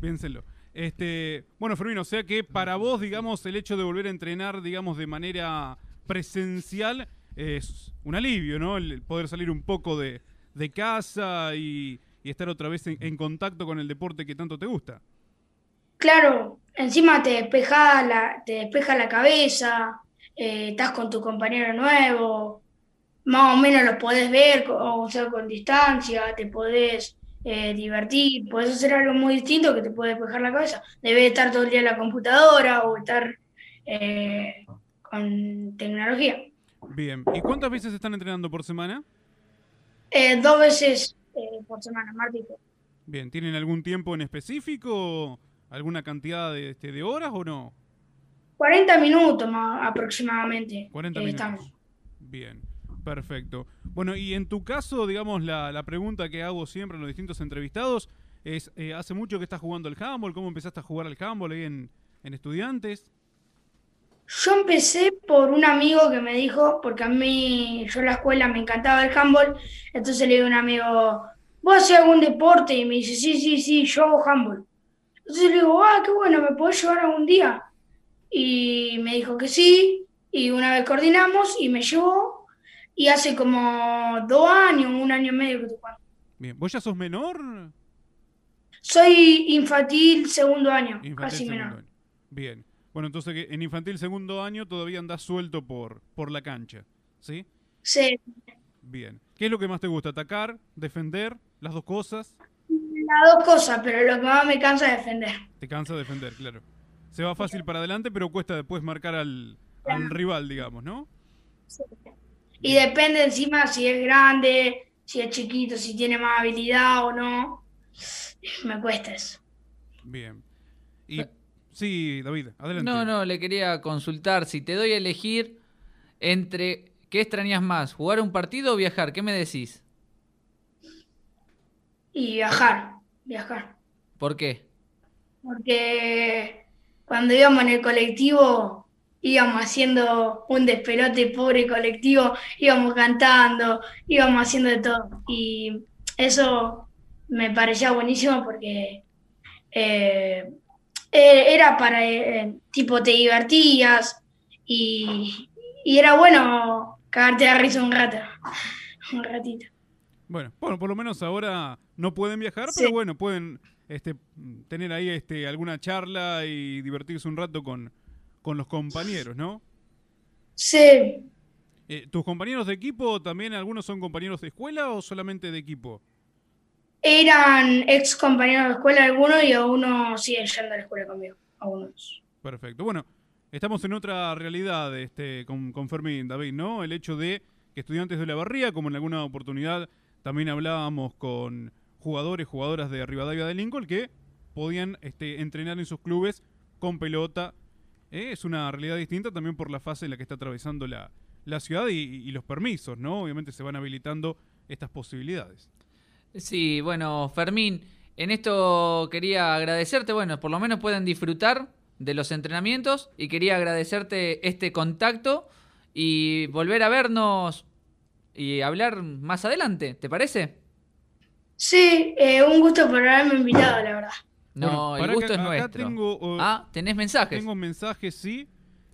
S2: Piénsenlo. Este, bueno, Fermín, o sea que para vos, digamos, el hecho de volver a entrenar, digamos, de manera presencial es un alivio, ¿no? El poder salir un poco de, de casa y, y estar otra vez en, en contacto con el deporte que tanto te gusta.
S7: Claro, encima te despeja la, te despeja la cabeza, eh, estás con tu compañero nuevo, más o menos lo podés ver, o sea, con distancia, te podés eh, divertir, podés hacer algo muy distinto que te puede despejar la cabeza. Debes estar todo el día en la computadora o estar eh, con tecnología.
S2: Bien, ¿y cuántas veces están entrenando por semana?
S7: Eh, dos veces eh, por semana, martes.
S2: Bien, ¿tienen algún tiempo en específico? ¿Alguna cantidad de, este, de horas o no?
S7: 40 minutos más aproximadamente.
S2: 40
S7: eh,
S2: minutos.
S7: estamos.
S2: Bien, perfecto. Bueno, y en tu caso, digamos, la, la pregunta que hago siempre a los distintos entrevistados es, eh, ¿hace mucho que estás jugando al handball? ¿Cómo empezaste a jugar al handball ahí en, en estudiantes?
S7: Yo empecé por un amigo que me dijo, porque a mí, yo en la escuela me encantaba el handball, entonces le digo a un amigo, ¿vos haces algún deporte? Y me dice, sí, sí, sí, yo hago handball. Entonces le digo, ah, qué bueno, ¿me podés llevar algún día? Y me dijo que sí, y una vez coordinamos y me llevó, y hace como dos años, un año y medio que estoy jugando.
S2: Bien, ¿vos ya sos menor?
S7: Soy infantil segundo año,
S2: Infantil
S7: casi
S2: segundo
S7: menor.
S2: año. Bien. Bueno, entonces que en infantil segundo año todavía andás suelto por, por la cancha, ¿sí?
S7: Sí,
S2: Bien. ¿Qué es lo que más te gusta? ¿Atacar? ¿Defender? ¿Las dos cosas?
S7: las dos cosas, pero lo que más me cansa es defender.
S2: Te cansa defender, claro. Se va fácil para adelante, pero cuesta después marcar al, al rival, digamos, ¿no?
S7: Y depende encima si es grande, si es chiquito, si tiene más habilidad o no. Me cuesta eso.
S2: Bien. Y, sí, David, adelante.
S1: No, no, le quería consultar si te doy a elegir entre qué extrañas más, jugar un partido o viajar, ¿qué me decís?
S7: Y viajar, viajar.
S1: ¿Por qué?
S7: Porque cuando íbamos en el colectivo, íbamos haciendo un despelote pobre colectivo, íbamos cantando, íbamos haciendo de todo. Y eso me parecía buenísimo porque eh, eh, era para, eh, tipo, te divertías y, y era bueno cagarte de risa un rato, un ratito.
S2: Bueno, bueno, por lo menos ahora no pueden viajar,
S7: Sí.
S2: pero bueno, pueden este, tener ahí este, alguna charla y divertirse un rato con, con los compañeros, ¿no?
S7: Sí,
S2: Eh, ¿Tus compañeros de equipo también algunos son compañeros de escuela o solamente de equipo?
S7: eran ex compañeros de escuela algunos y a uno sigue yendo a la escuela conmigo, a unos.
S2: Perfecto. Bueno, estamos en otra realidad este, con, con Fermín, David, ¿no? El hecho de que estudiantes de la barría, como en alguna oportunidad también hablábamos con jugadores, jugadoras de Rivadavia de Lincoln, que podían este, entrenar en sus clubes con pelota. Eh, Es una realidad distinta también por la fase en la que está atravesando la, la ciudad y, y los permisos, ¿no? Obviamente se van habilitando estas posibilidades.
S1: Sí, bueno, Fermín, en esto quería agradecerte, bueno, por lo menos pueden disfrutar de los entrenamientos y quería agradecerte este contacto y volver a vernos y hablar más adelante, ¿te parece?
S7: Sí, eh, un gusto por haberme invitado, la verdad.
S1: No,
S2: Bueno,
S1: el gusto
S2: que
S1: es
S2: acá
S1: nuestro.
S2: tengo,
S1: Ah, tenés mensajes.
S2: Tengo mensajes, sí.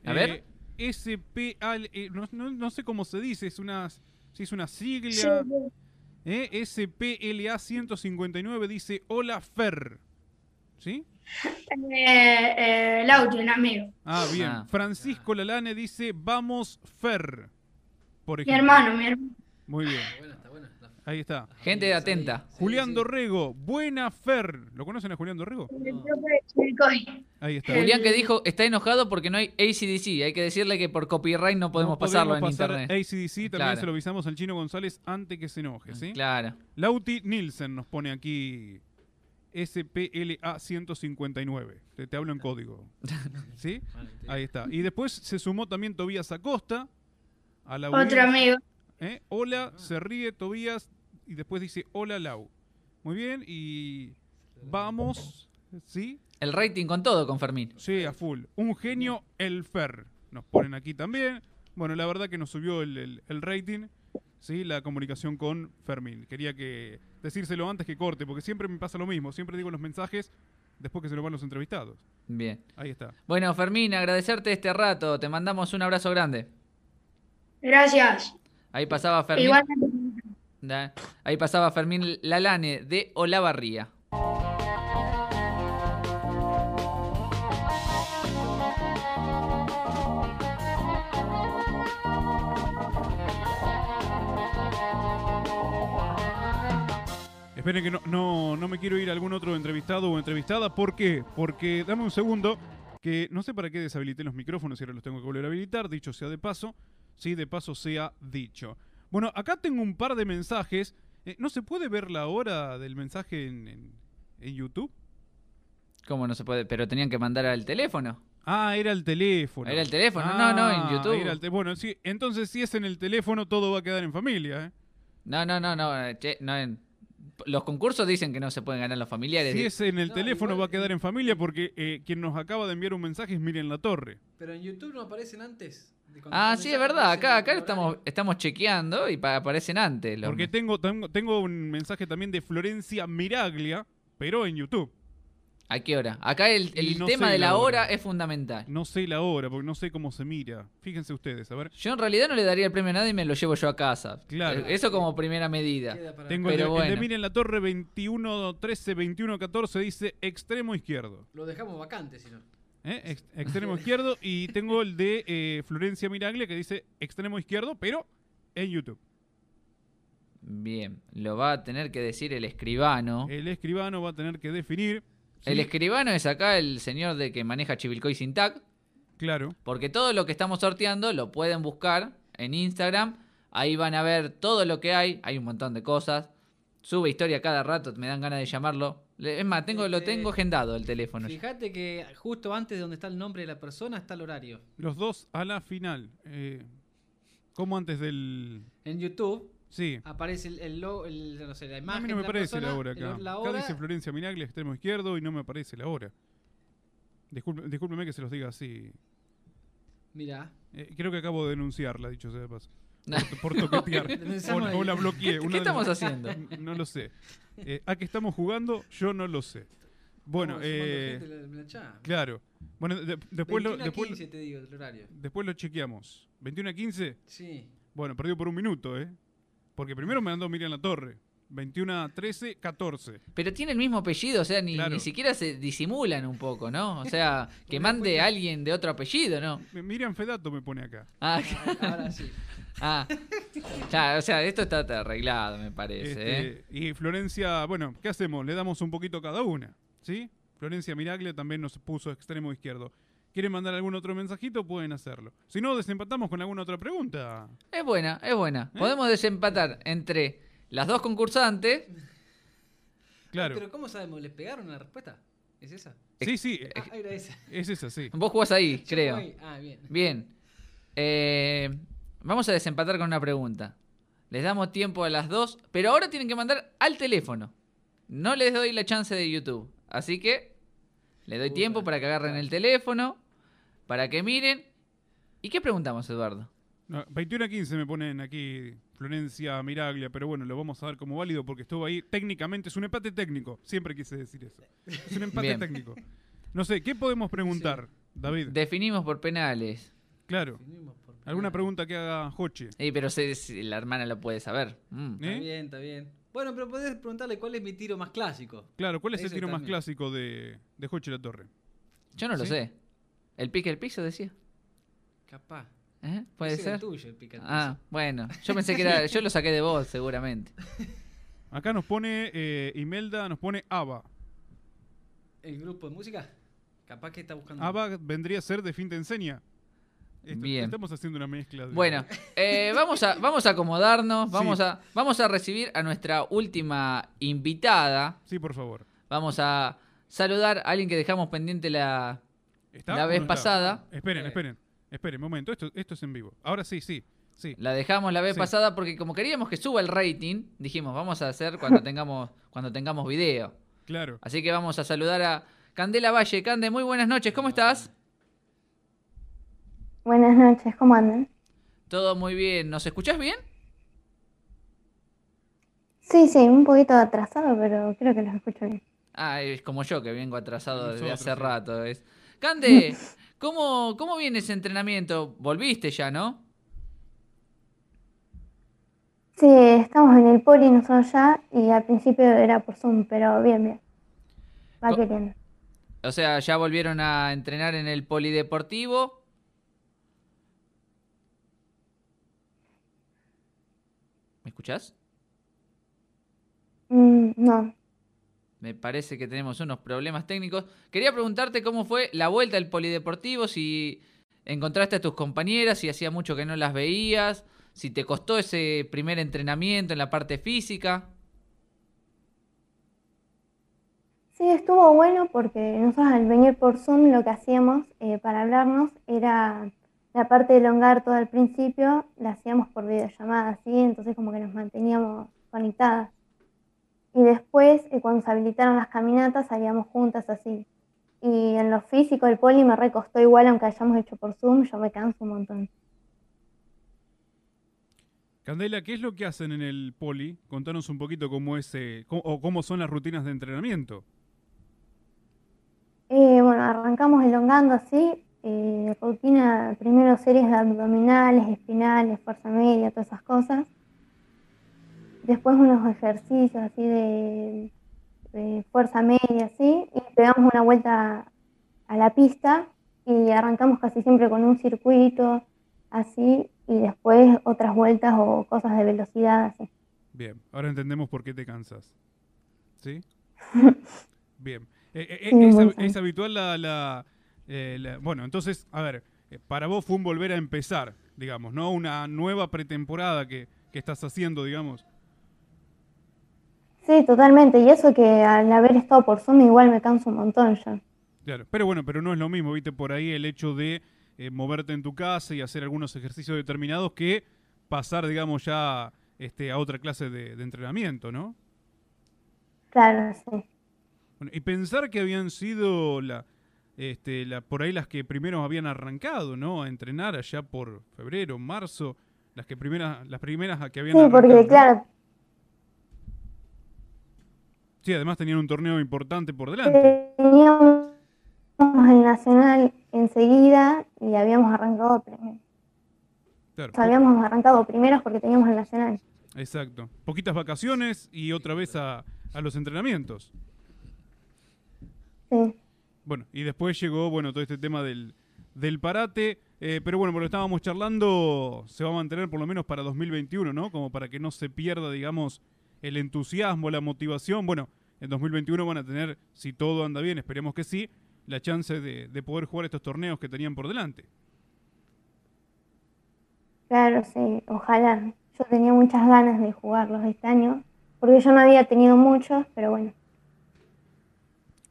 S1: A ver.
S2: SP, eh, no, no- no sé cómo se dice, es una, si es una sigla.
S7: Sí,
S2: Eh, SPLA 159 dice Hola Fer. ¿Sí?
S7: eh, eh, el audio, un amigo.
S2: Ah, bien.
S1: Ah.
S2: Francisco Lalane dice Vamos Fer. Por
S7: Mi
S2: ejemplo.
S7: hermano, mi hermano.
S2: Muy bien.
S3: Está bueno, está bueno.
S2: Ahí está.
S1: Gente atenta.
S3: Sí,
S2: Julián
S3: sí.
S2: Dorrego, buena Fer. ¿Lo conocen a Julián Dorrego?
S7: De.
S2: Ahí está.
S1: Julián que dijo, está enojado porque no hay ACDC. Hay que decirle que por copyright no podemos
S2: No
S1: pasarlo en
S2: pasar
S1: internet.
S2: ACDC, también
S1: Claro.
S2: se lo avisamos al chino González antes que se enoje, ¿sí?
S1: Claro.
S2: Lauti Nielsen nos pone aquí SPLA 159. Te, te hablo en código. ¿Sí? Ahí está. Y después se sumó también Tobías Acosta. A la
S7: Otro amigo.
S2: ¿Eh? Hola, se ríe Tobías y después dice hola Lau. Muy bien, y vamos, ¿sí?
S1: El rating con todo con Fermín.
S2: Sí, a full. Un genio, el Fer. Nos ponen aquí también. Bueno, la verdad que nos subió el, el- el rating, ¿sí? La comunicación con Fermín. Quería que decírselo antes que corte, porque siempre me pasa lo mismo. Siempre digo los mensajes después que se nos van los entrevistados.
S1: Bien.
S2: Ahí está.
S1: Bueno, Fermín, agradecerte este rato. Te mandamos un abrazo grande.
S7: Gracias.
S1: Ahí pasaba Fermín. Ahí pasaba Fermín Lalane de Olavarría.
S2: Esperen que no, no, no me quiero ir a algún otro entrevistado o entrevistada. ¿Por qué? Porque, dame un segundo, que no sé para qué deshabilité los micrófonos y ahora los tengo que volver a habilitar, dicho sea de paso. Sí, de paso sea dicho. Bueno, acá tengo un par de mensajes. Eh, ¿No se puede ver la hora del mensaje en, en- en YouTube?
S1: ¿Cómo no se puede? Pero tenían que mandar al teléfono.
S2: Ah, era el teléfono.
S1: Era el teléfono, no, no, en
S2: Ah,
S1: YouTube.
S2: era el te- bueno, sí, entonces si es en el teléfono todo va a quedar en familia, ¿eh?
S1: No, no, no, no. eh, che, no en- Los concursos dicen que no se pueden ganar los familiares.
S2: Si es en el
S3: No,
S2: teléfono
S3: igual,
S2: va a quedar en familia porque eh, quien nos acaba de enviar un mensaje es Miren La Torre.
S3: Pero en YouTube no aparecen antes.
S1: Ah, sí, es verdad. Acá, acá estamos, chequeando y pa- aparecen antes. los-
S2: Porque tengo, tengo, tengo un mensaje también de Florencia Miraglia, pero en YouTube.
S1: ¿A qué hora? Acá el, el
S2: no
S1: tema
S2: sé
S1: de la
S2: la
S1: hora
S2: hora.
S1: es fundamental.
S2: No sé la hora, porque no sé cómo se mira. Fíjense ustedes, a ver.
S1: Yo en realidad no le daría el premio a nadie y me lo llevo yo a casa.
S2: Claro.
S1: Eh, Eso como primera medida.
S3: Queda para-
S2: Tengo el de,
S1: Pero
S2: el de
S1: bueno.
S2: Miren La Torre 21 13 21 14 dice extremo izquierdo.
S3: Lo dejamos vacante, si no.
S2: ¿Eh? Ex- extremo izquierdo. Y tengo el de eh, Florencia Miraglia que dice extremo izquierdo, pero en YouTube.
S1: Bien, lo va a tener que decir el escribano.
S2: El escribano va a tener que definir. ¿sí?
S1: El escribano es acá el señor de que maneja Chivilcoy sin tag.
S2: Claro.
S1: Porque todo lo que estamos sorteando lo pueden buscar en Instagram. Ahí van a ver todo lo que hay. Hay un montón de cosas. Sube historia cada rato, me dan ganas de llamarlo. Es más, tengo, lo tengo agendado el teléfono.
S3: Fíjate que justo antes de donde está el nombre de la persona está el horario.
S2: Los dos a la final. Eh, ¿Cómo antes del...?
S3: En YouTube
S2: Sí.
S3: aparece el, el, logo- el- no sé, la
S2: A
S3: imagen
S2: mí no me
S3: de la
S2: aparece
S3: persona,
S2: la hora
S3: el-
S2: acá.
S3: la
S2: Acá
S3: hora,
S2: dice Florencia Miraglia, extremo izquierdo, y no me aparece la hora. Disculpe, discúlpeme que se los diga así.
S3: Mira,
S2: Eh, creo que acabo de denunciarla, dicho sea de paso. Por, por toquetear. O, la bloqueé.
S1: ¿Qué
S2: de
S1: estamos
S2: las-
S1: haciendo?
S2: No lo sé. Eh, ¿A qué estamos jugando? Yo no lo sé. Bueno, eh,
S3: gente en la- la
S2: claro. Bueno, de- después, lo,
S3: 21 a
S2: después,
S3: 15 te digo el horario.
S2: después lo chequeamos. ¿21 a 15?
S3: Sí.
S2: Bueno, perdió por un minuto, ¿eh? Porque primero me mandó Miriam La Torre. 21 a 13, 14.
S1: Pero tiene el mismo apellido, o sea, ni,
S2: Claro.
S1: ni siquiera se disimulan un poco, ¿no? O sea, que mande a alguien de otro apellido, ¿no?
S2: Mi- Miriam Fedato me pone acá.
S1: Ah,
S3: Ahora sí.
S1: Ah. Claro, o sea, esto está arreglado, me parece, ¿eh?
S2: Este, Y Florencia, bueno, ¿qué hacemos? Le damos un poquito a cada una, ¿sí? Florencia Miraglia también nos puso extremo izquierdo. ¿Quieren mandar algún otro mensajito? Pueden hacerlo. Si no, desempatamos con alguna otra pregunta.
S1: Es buena, es buena.
S2: ¿Eh?
S1: Podemos desempatar entre las dos concursantes.
S2: Claro.
S3: Pero ¿cómo sabemos? ¿Les pegaron la respuesta? ¿Es esa?
S2: Sí, sí,
S3: Ah, era esa.
S2: es esa, sí.
S1: Vos jugás ahí, creo.
S3: Ah, bien.
S1: Bien. Eh, vamos a desempatar con una pregunta. Les damos tiempo a las dos, pero ahora tienen que mandar al teléfono. No les doy la chance de YouTube. Así que les doy tiempo para que agarren el teléfono, para que miren. ¿Y qué preguntamos, Eduardo?
S2: No, 21 a 15 me ponen aquí Florencia Miraglia, pero bueno, lo vamos a dar como válido porque estuvo ahí. Técnicamente es un empate técnico. Siempre quise decir eso. Es un empate
S1: Bien.
S2: técnico. No sé, ¿qué podemos preguntar, David?
S1: Definimos por penales.
S2: claro.
S3: Definimos por
S2: ¿Alguna pregunta que haga Joche?
S1: Eh, pero se- si la hermana lo puede saber. Mm.
S3: Está
S2: ¿Eh?
S3: bien, está bien. Bueno, pero podés preguntarle cuál es mi tiro más clásico.
S2: Claro, ¿cuál es el tiro más clásico de, de Joche La Torre?
S1: Yo no lo
S2: ¿Sí?
S1: sé. ¿El pique el piso decía?
S3: Capaz.
S1: ¿Eh? ¿Puede
S3: Ese era
S1: ser?
S3: el tuyo, el
S1: Ah,
S3: piso.
S1: bueno. Yo pensé que era. Yo lo saqué de vos, seguramente.
S2: Acá nos pone eh, Imelda, nos pone Ava.
S3: ¿El grupo de música? Capaz que está buscando.
S2: Ava vendría a ser de Fin Te Enseña. Est-
S1: Bien.
S2: Estamos haciendo una mezcla. De...
S1: Bueno, eh, vamos, a, vamos a acomodarnos. Vamos,
S2: Sí.
S1: a, vamos a recibir a nuestra última invitada.
S2: Sí, por favor.
S1: Vamos a saludar a alguien que dejamos pendiente la,
S2: ¿Está
S1: la vez
S2: no está?
S1: pasada.
S2: Esperen,
S3: Eh.
S2: esperen. Esperen, momento. Esto, esto es en vivo. Ahora sí, sí. Sí.
S1: La dejamos la vez
S2: Sí.
S1: pasada porque como queríamos que suba el rating, dijimos, vamos a hacer cuando tengamos, cuando tengamos video.
S2: Claro.
S1: Así que vamos a saludar a Candela Valle. Cande, muy buenas noches, ¿cómo estás?
S8: Buenas noches, ¿cómo andan?
S1: Todo muy bien. ¿Nos escuchás bien?
S8: Sí, sí, un poquito atrasado, pero creo que los escucho bien.
S1: Ah, es como yo que vengo atrasado desde hace
S2: sí.
S1: rato. Es. Cande, ¿cómo, ¿cómo viene ese entrenamiento? Volviste ya, ¿no?
S8: Sí, estamos en el poli nosotros ya y al principio era por Zoom, pero bien, bien. Va queriendo.
S1: O sea, ya volvieron a entrenar en el polideportivo. Escuchás?
S8: Mm, no,
S1: Me parece que tenemos unos problemas técnicos. Quería preguntarte cómo fue la vuelta al polideportivo, si encontraste a tus compañeras, si hacía mucho que no las veías, si te costó ese primer entrenamiento en la parte física.
S8: sí, estuvo bueno porque nosotros al venir por Zoom lo que hacíamos eh, para hablarnos era la parte de elongar todo al principio, la hacíamos por videollamada, ¿sí? Entonces como que nos manteníamos conectadas. Y después, eh, cuando se habilitaron las caminatas, salíamos juntas así. Y en lo físico, el poli me recostó igual, aunque hayamos hecho por Zoom, yo me canso un montón.
S2: Candela, ¿qué es lo que hacen en el poli? Contanos un poquito cómo es eh, cómo- o cómo son las rutinas de entrenamiento.
S8: Eh, bueno, arrancamos elongando así, eh, rutina, primero series de abdominales, espinales, fuerza media, todas esas cosas. Después unos ejercicios así de, de fuerza media, así, y pegamos una vuelta a la pista y arrancamos casi siempre con un circuito así y después otras vueltas o cosas de velocidad así.
S2: Bien, ahora entendemos por qué te cansas. ¿Sí? Bien. Eh, eh,
S8: Sí,
S2: es,
S8: bien.
S2: es habitual la, la, eh, la- Bueno, entonces, a ver, eh, para vos fue un volver a empezar, digamos, ¿no? Una nueva pretemporada que, que estás haciendo, digamos.
S8: Sí, totalmente. Y eso que al haber estado por Zoom igual me canso un montón ya.
S2: Claro, pero bueno, pero no es lo mismo, viste, por ahí el hecho de eh, moverte en tu casa y hacer algunos ejercicios determinados que pasar, digamos, ya este, a otra clase de, de entrenamiento, ¿no?
S8: Claro, sí.
S2: Bueno, y pensar que habían sido la, este, la, por ahí las que primero habían arrancado, ¿no? A entrenar allá por febrero, marzo, las que primeras, las primeras que habían
S8: Sí,
S2: arrancado.
S8: porque claro,
S2: Sí, además tenían un torneo importante por delante.
S8: teníamos el Nacional enseguida y habíamos arrancado primero.
S2: Claro,
S8: O sea, habíamos arrancado primeros porque teníamos el Nacional.
S2: Exacto. Poquitas vacaciones y otra vez a, a los entrenamientos.
S8: Sí.
S2: Bueno, y después llegó, bueno, todo este tema del, del parate. eh, pero bueno, por lo que estábamos charlando, se va a mantener por lo menos para 2021, ¿no? Como para que no se pierda, digamos, el entusiasmo, la motivación. Bueno, en 2021 van a tener, si todo anda bien, esperemos que sí, la chance de, de poder jugar estos torneos que tenían por delante.
S8: Claro, sí, ojalá. Yo tenía muchas ganas de jugarlos este año, porque yo no había tenido muchos, pero bueno.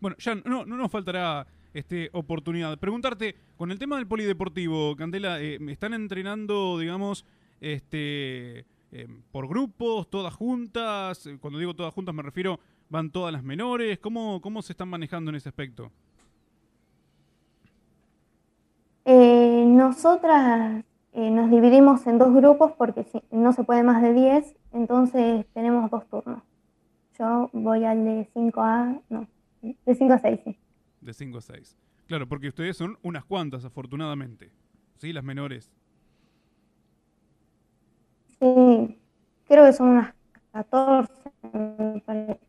S2: Bueno, ya no, no nos faltará este, oportunidad. Preguntarte, con el tema del polideportivo, Candela, eh, ¿están entrenando, digamos, este, eh, por grupos, todas juntas? Eh, Cuando digo todas juntas me refiero, ¿van todas las menores? ¿Cómo, cómo se están manejando en ese aspecto?
S8: Eh, nosotras nos dividimos en dos grupos porque si- no se puede más de 10, entonces tenemos dos turnos. Yo voy al de 5A, no, de 5 a 6, sí.
S2: De 5 a 6. Claro, porque ustedes son unas cuantas, afortunadamente. ¿Sí? Las menores.
S8: Sí, creo que son unas 14, me parece.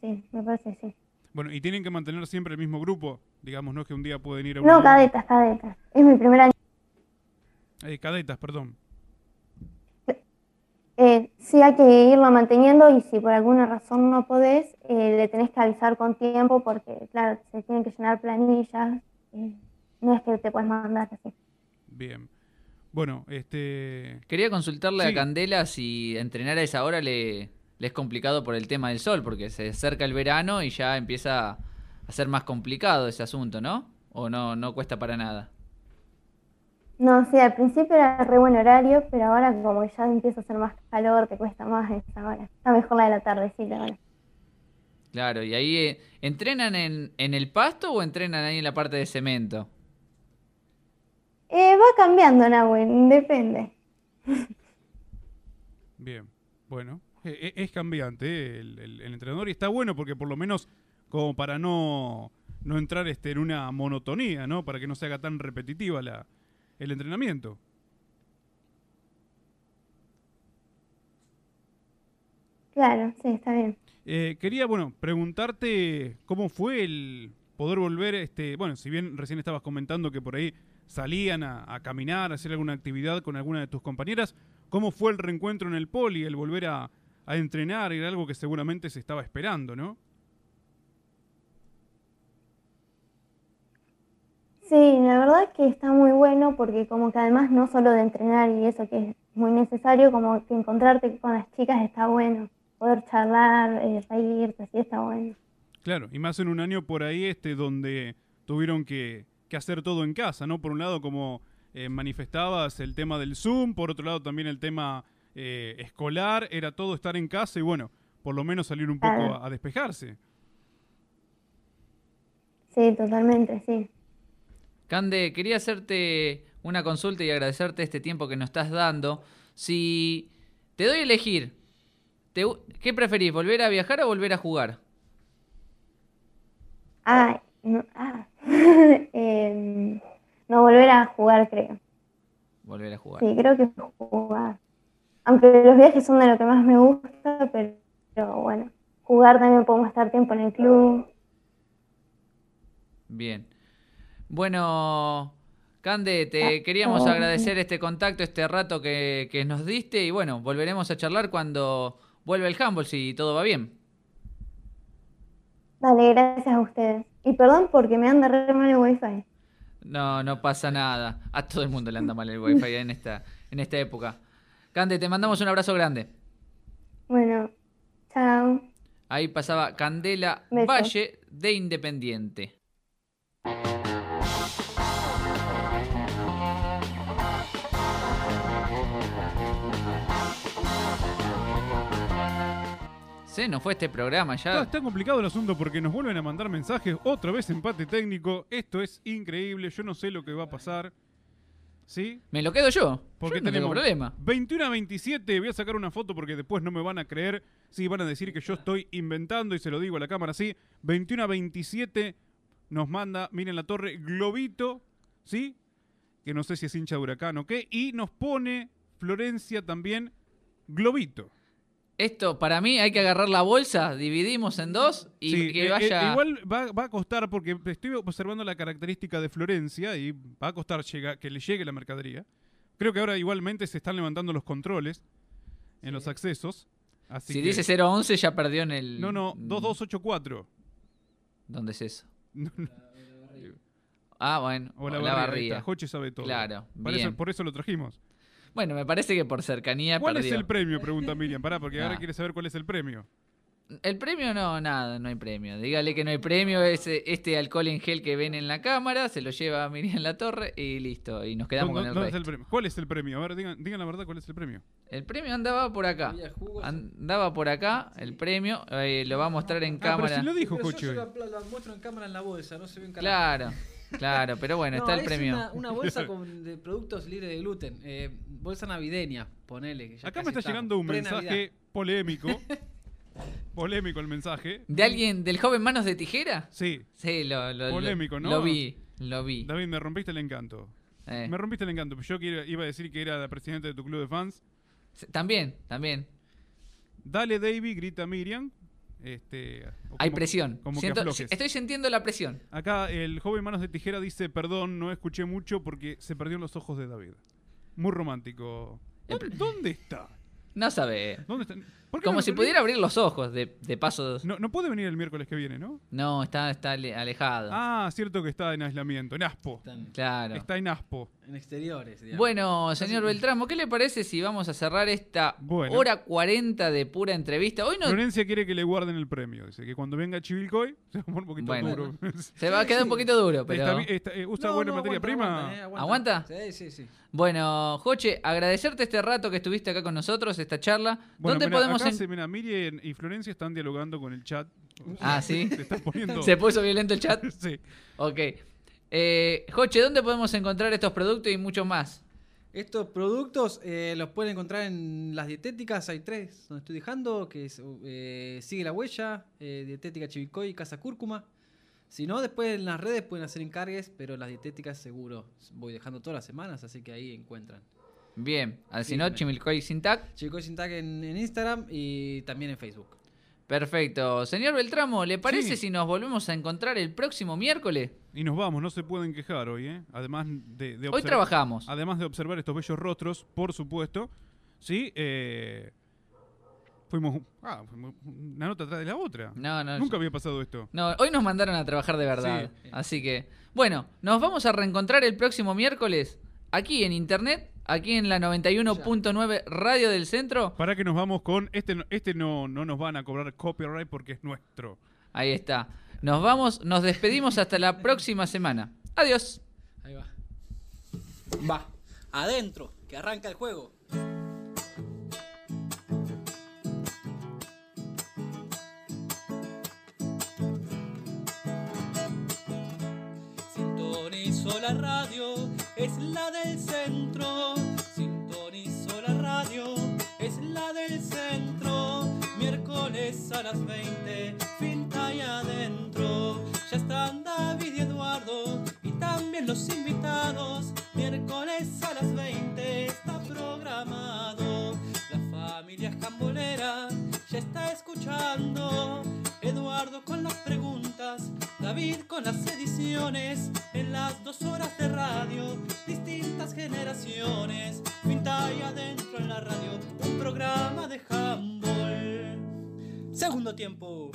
S8: Sí, me parece, sí.
S2: Bueno, y tienen que mantener siempre el mismo grupo. Digamos, no es que un día pueden ir a un
S8: No, cadetas, cadetas. Es mi primer año.
S2: Eh, cadetas, perdón.
S8: Eh, sí hay que irlo manteniendo y si por alguna razón no podés, eh, le tenés que avisar con tiempo porque, claro, se tienen que llenar planillas. eh, no es que te puedes mandar así.
S2: Bien. Bueno, este...
S1: Quería consultarle
S2: Sí.
S1: a Candela si entrenar a esa hora le, le es complicado por el tema del sol, porque se acerca el verano y ya empieza a ser más complicado ese asunto, ¿no? ¿O no, no cuesta para nada?
S8: No, sí, al principio era re buen horario, pero ahora como ya empieza a hacer más calor, te cuesta más esa hora. Está mejor la de la tardecita ahora.
S1: Claro, y ahí eh, ¿entrenan en, en el pasto o entrenan ahí en la parte de cemento?
S8: Eh, va cambiando, Nahuen, depende.
S2: Bien, bueno, e- e- es cambiante el, el- el entrenador y está bueno porque por lo menos como para no, no entrar este, en una monotonía, ¿no? Para que no se haga tan repetitiva la, el entrenamiento.
S8: Claro, sí, está bien.
S2: Eh, quería, bueno, preguntarte cómo fue el poder volver, este, bueno, si bien recién estabas comentando que por ahí salían a, a caminar, a hacer alguna actividad con alguna de tus compañeras, ¿cómo fue el reencuentro en el poli, el volver a, a entrenar? Era algo que seguramente se estaba esperando, ¿no?
S8: Sí, la verdad es que está muy bueno porque como que además no solo de entrenar y eso que es muy necesario, como que encontrarte con las chicas está bueno. Poder charlar, eh, reírte, sí está bueno.
S2: Claro, y más en un año por ahí este donde tuvieron que, que hacer todo en casa, ¿no? Por un lado, como eh, manifestabas, el tema del Zoom, por otro lado también el tema eh, escolar, era todo estar en casa y bueno, por lo menos salir un poco a despejarse.
S8: Sí, totalmente, sí.
S1: Cande, quería hacerte una consulta y agradecerte este tiempo que nos estás dando. Si te doy a elegir, te ¿qué preferís, volver a viajar o volver a jugar?
S8: Ah, no, ah. Em, no volver a jugar, creo.
S1: Volver a jugar.
S8: Sí, creo que jugar. Aunque los viajes son de lo que más me gusta, pero, pero bueno, jugar también podemos estar tiempo en el club.
S1: Bien. Bueno, Cande, te
S8: Ah,
S1: queríamos
S8: ah.
S1: agradecer este contacto, este rato que, que nos diste y bueno, volveremos a charlar cuando vuelva el handball, si todo va bien.
S8: Dale, gracias a ustedes. Y perdón porque me anda re mal el wifi.
S1: No, no pasa nada. A todo el mundo le anda mal el wifi en esta, en esta época. Cande, te mandamos un abrazo grande.
S8: Bueno,
S1: Ahí pasaba Candela
S8: Besos.
S1: Valle de Independiente. Se nos fue este programa ya.
S2: está complicado el asunto porque nos vuelven a mandar mensajes. Otra vez empate técnico. Esto es increíble. Yo no sé lo que va a pasar. ¿Sí?
S1: Me lo quedo yo.
S2: Porque
S1: Yo no tengo
S2: tenemos
S1: problema.
S2: 21 a 27. Voy a sacar una foto porque después no me van a creer. Sí, van a decir que yo estoy inventando y se lo digo a la cámara así. 21 a 27 nos manda, miren la torre, Globito, ¿sí? Que no sé si es hincha de huracán o qué. Y nos pone Florencia también, Globito.
S1: Esto, para mí, hay que agarrar la bolsa, dividimos en dos y
S2: Sí,
S1: que
S2: eh,
S1: vaya.
S2: eh, igual va, va a costar, porque estoy observando la característica de Florencia y va a costar llega- que le llegue la mercadería. Creo que ahora igualmente se están levantando los controles en los accesos. Así
S1: si
S2: que-
S1: dice 011, ya perdió en el.
S2: No, no, 2284.
S1: ¿Dónde es eso?
S2: No, no,
S1: Ah, bueno,
S2: O la,
S1: la
S2: barría. Joche sabe todo.
S1: Claro,
S2: Por eso,
S1: bien.
S2: por eso lo trajimos.
S1: Bueno, me parece que por cercanía
S2: ¿Cuál
S1: perdió.
S2: es el premio? Pregunta Miriam. Pará, porque ahora
S1: Ah.
S2: quiere saber cuál es el premio.
S1: El premio no, nada, no hay premio. Dígale que no hay premio, es eh, este alcohol en gel que ven en la cámara, se lo lleva a Miriam La Torre y listo, y nos quedamos
S2: ¿Dónde-
S1: con el resto.
S2: el premio? ¿Cuál es el premio? A ver, digan, digan la verdad, ¿cuál es el premio?
S1: El premio andaba por acá. Andaba por acá, el premio, eh, lo va a mostrar en
S2: Ah, pero
S1: cámara.
S2: si lo dijo
S3: Pero yo la, la muestro en cámara en la bolsa, no se ve en
S1: Claro, claro, pero bueno,
S3: No,
S1: está el
S3: es
S1: premio.
S3: Una, una bolsa con de productos libres de gluten. eh, bolsa navideña, ponele. Que ya
S2: Acá me está llegando un mensaje polémico. polémico el mensaje.
S1: ¿De alguien, del joven Manos de Tijera?
S2: Sí.
S1: Sí, lo, lo- lo-
S2: Polémico, ¿no?
S1: Lo vi, lo vi.
S2: David, me rompiste el encanto.
S1: Eh,
S2: Me rompiste el encanto. Yo iba a decir que era la presidenta de tu club de fans.
S1: También, también.
S2: Dale, David, grita Miriam. Este,
S1: Hay
S2: como-
S1: presión.
S2: Como
S1: Siento-
S2: que aflojes.
S1: estoy sintiendo la presión.
S2: Acá el joven Manos de Tijera dice, perdón, no escuché mucho porque se perdió en los ojos de David. Muy romántico. ¿Dónde, dónde está?
S1: No sabe.
S2: ¿Dónde está? ¿Por qué
S1: Como
S2: no-
S1: si pudiera abrir los ojos, de, de paso.
S2: No, no puede venir el miércoles que viene, ¿no?
S1: No, está, está ale- alejado.
S2: Ah, cierto que está en aislamiento, en Aspo.
S3: Están
S1: claro.
S2: Está en Aspo.
S3: en exteriores. digamos.
S1: Bueno, señor Beltramo, ¿qué le parece si vamos a cerrar esta
S2: Bueno.
S1: hora 40 de pura entrevista? Hoy no
S2: Florencia quiere que le guarden el premio. Dice que cuando venga Chivilcoy se va a poner un poquito
S1: Bueno.
S2: duro.
S1: se va a quedar un poquito duro, pero
S2: Está está- eh, ¿Usa
S3: No,
S2: buena
S3: no,
S2: materia
S3: aguanta,
S2: prima?
S3: aguanta, eh,
S1: ¿Aguanta?
S3: Sí, sí, sí.
S1: bueno, Joche, agradecerte este rato que estuviste acá con nosotros, esta charla.
S2: Bueno,
S1: ¿Dónde
S2: mirá,
S1: podemos
S2: acá
S1: en-
S2: se- y Florencia están dialogando con el chat.
S1: Ah, ¿sí?
S2: Se están poniendo...
S1: ¿Se puso violento el chat?
S2: Sí.
S1: Ok. Eh, Joche, ¿dónde podemos encontrar estos productos y mucho más?
S3: Estos productos eh, los pueden encontrar en las dietéticas. Hay tres donde estoy dejando, que es eh, Sigue la Huella, eh, Dietética Chivicoy y Casa Cúrcuma. Si no, después en las redes pueden hacer encargues, pero las dietéticas seguro voy dejando todas las semanas, así que ahí encuentran.
S1: Bien, al
S3: Sí,
S1: no, Chimilcoy sin tac.
S3: Chivicoy sin tag en, en Instagram y también en Facebook.
S1: Perfecto. Señor Beltramo, ¿le parece
S2: Sí.
S1: si nos volvemos a encontrar el próximo miércoles?
S2: Y nos vamos, no se pueden quejar hoy, ¿eh? Además de, de
S1: Hoy
S2: observar-
S1: trabajamos.
S2: Además de observar estos bellos rostros, por supuesto. Sí, eh, fuimos, ah, fuimos una nota atrás de la otra.
S1: No, no.
S2: Nunca había pasado esto.
S1: No, hoy nos mandaron a trabajar de verdad.
S2: Sí.
S1: Así que, bueno, nos vamos a reencontrar el próximo miércoles aquí en internet, aquí en la 91.9 Radio del Centro.
S2: Para que nos vamos con este, no- este no, no nos van a cobrar copyright porque es nuestro.
S1: Ahí está. Nos vamos, nos despedimos hasta la próxima semana. Adiós.
S3: Ahí va.
S9: Va, adentro, que arranca el juego. Sintonizo la radio, es la del centro. Sintonizo la radio, es la del centro. Miércoles a las 20, finta y adentro. Ya están David y Eduardo y también los invitados. Miércoles a las 20 está programado. La familia jambolera ya está escuchando. Eduardo con las preguntas, David con las ediciones. En las dos horas de radio, distintas generaciones. Finta y adentro en la radio, un programa de handball. Segundo tiempo.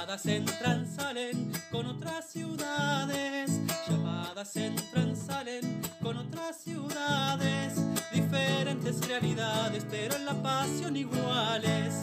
S3: Llamadas entran, salen con otras ciudades. Llamadas entran, salen con otras ciudades. Diferentes realidades, pero en la pasión iguales.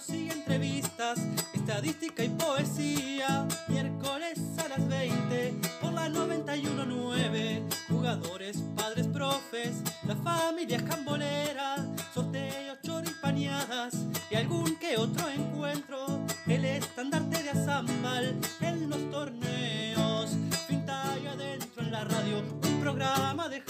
S3: Partidos y entrevistas, estadística y poesía. Miércoles a las 20 por la 919. Jugadores, padres, profes, la familia jambolera. Sorteos, choripañadas y algún que otro encuentro. El estandarte de Azambal en los torneos. Finta y adentro en la radio, un programa de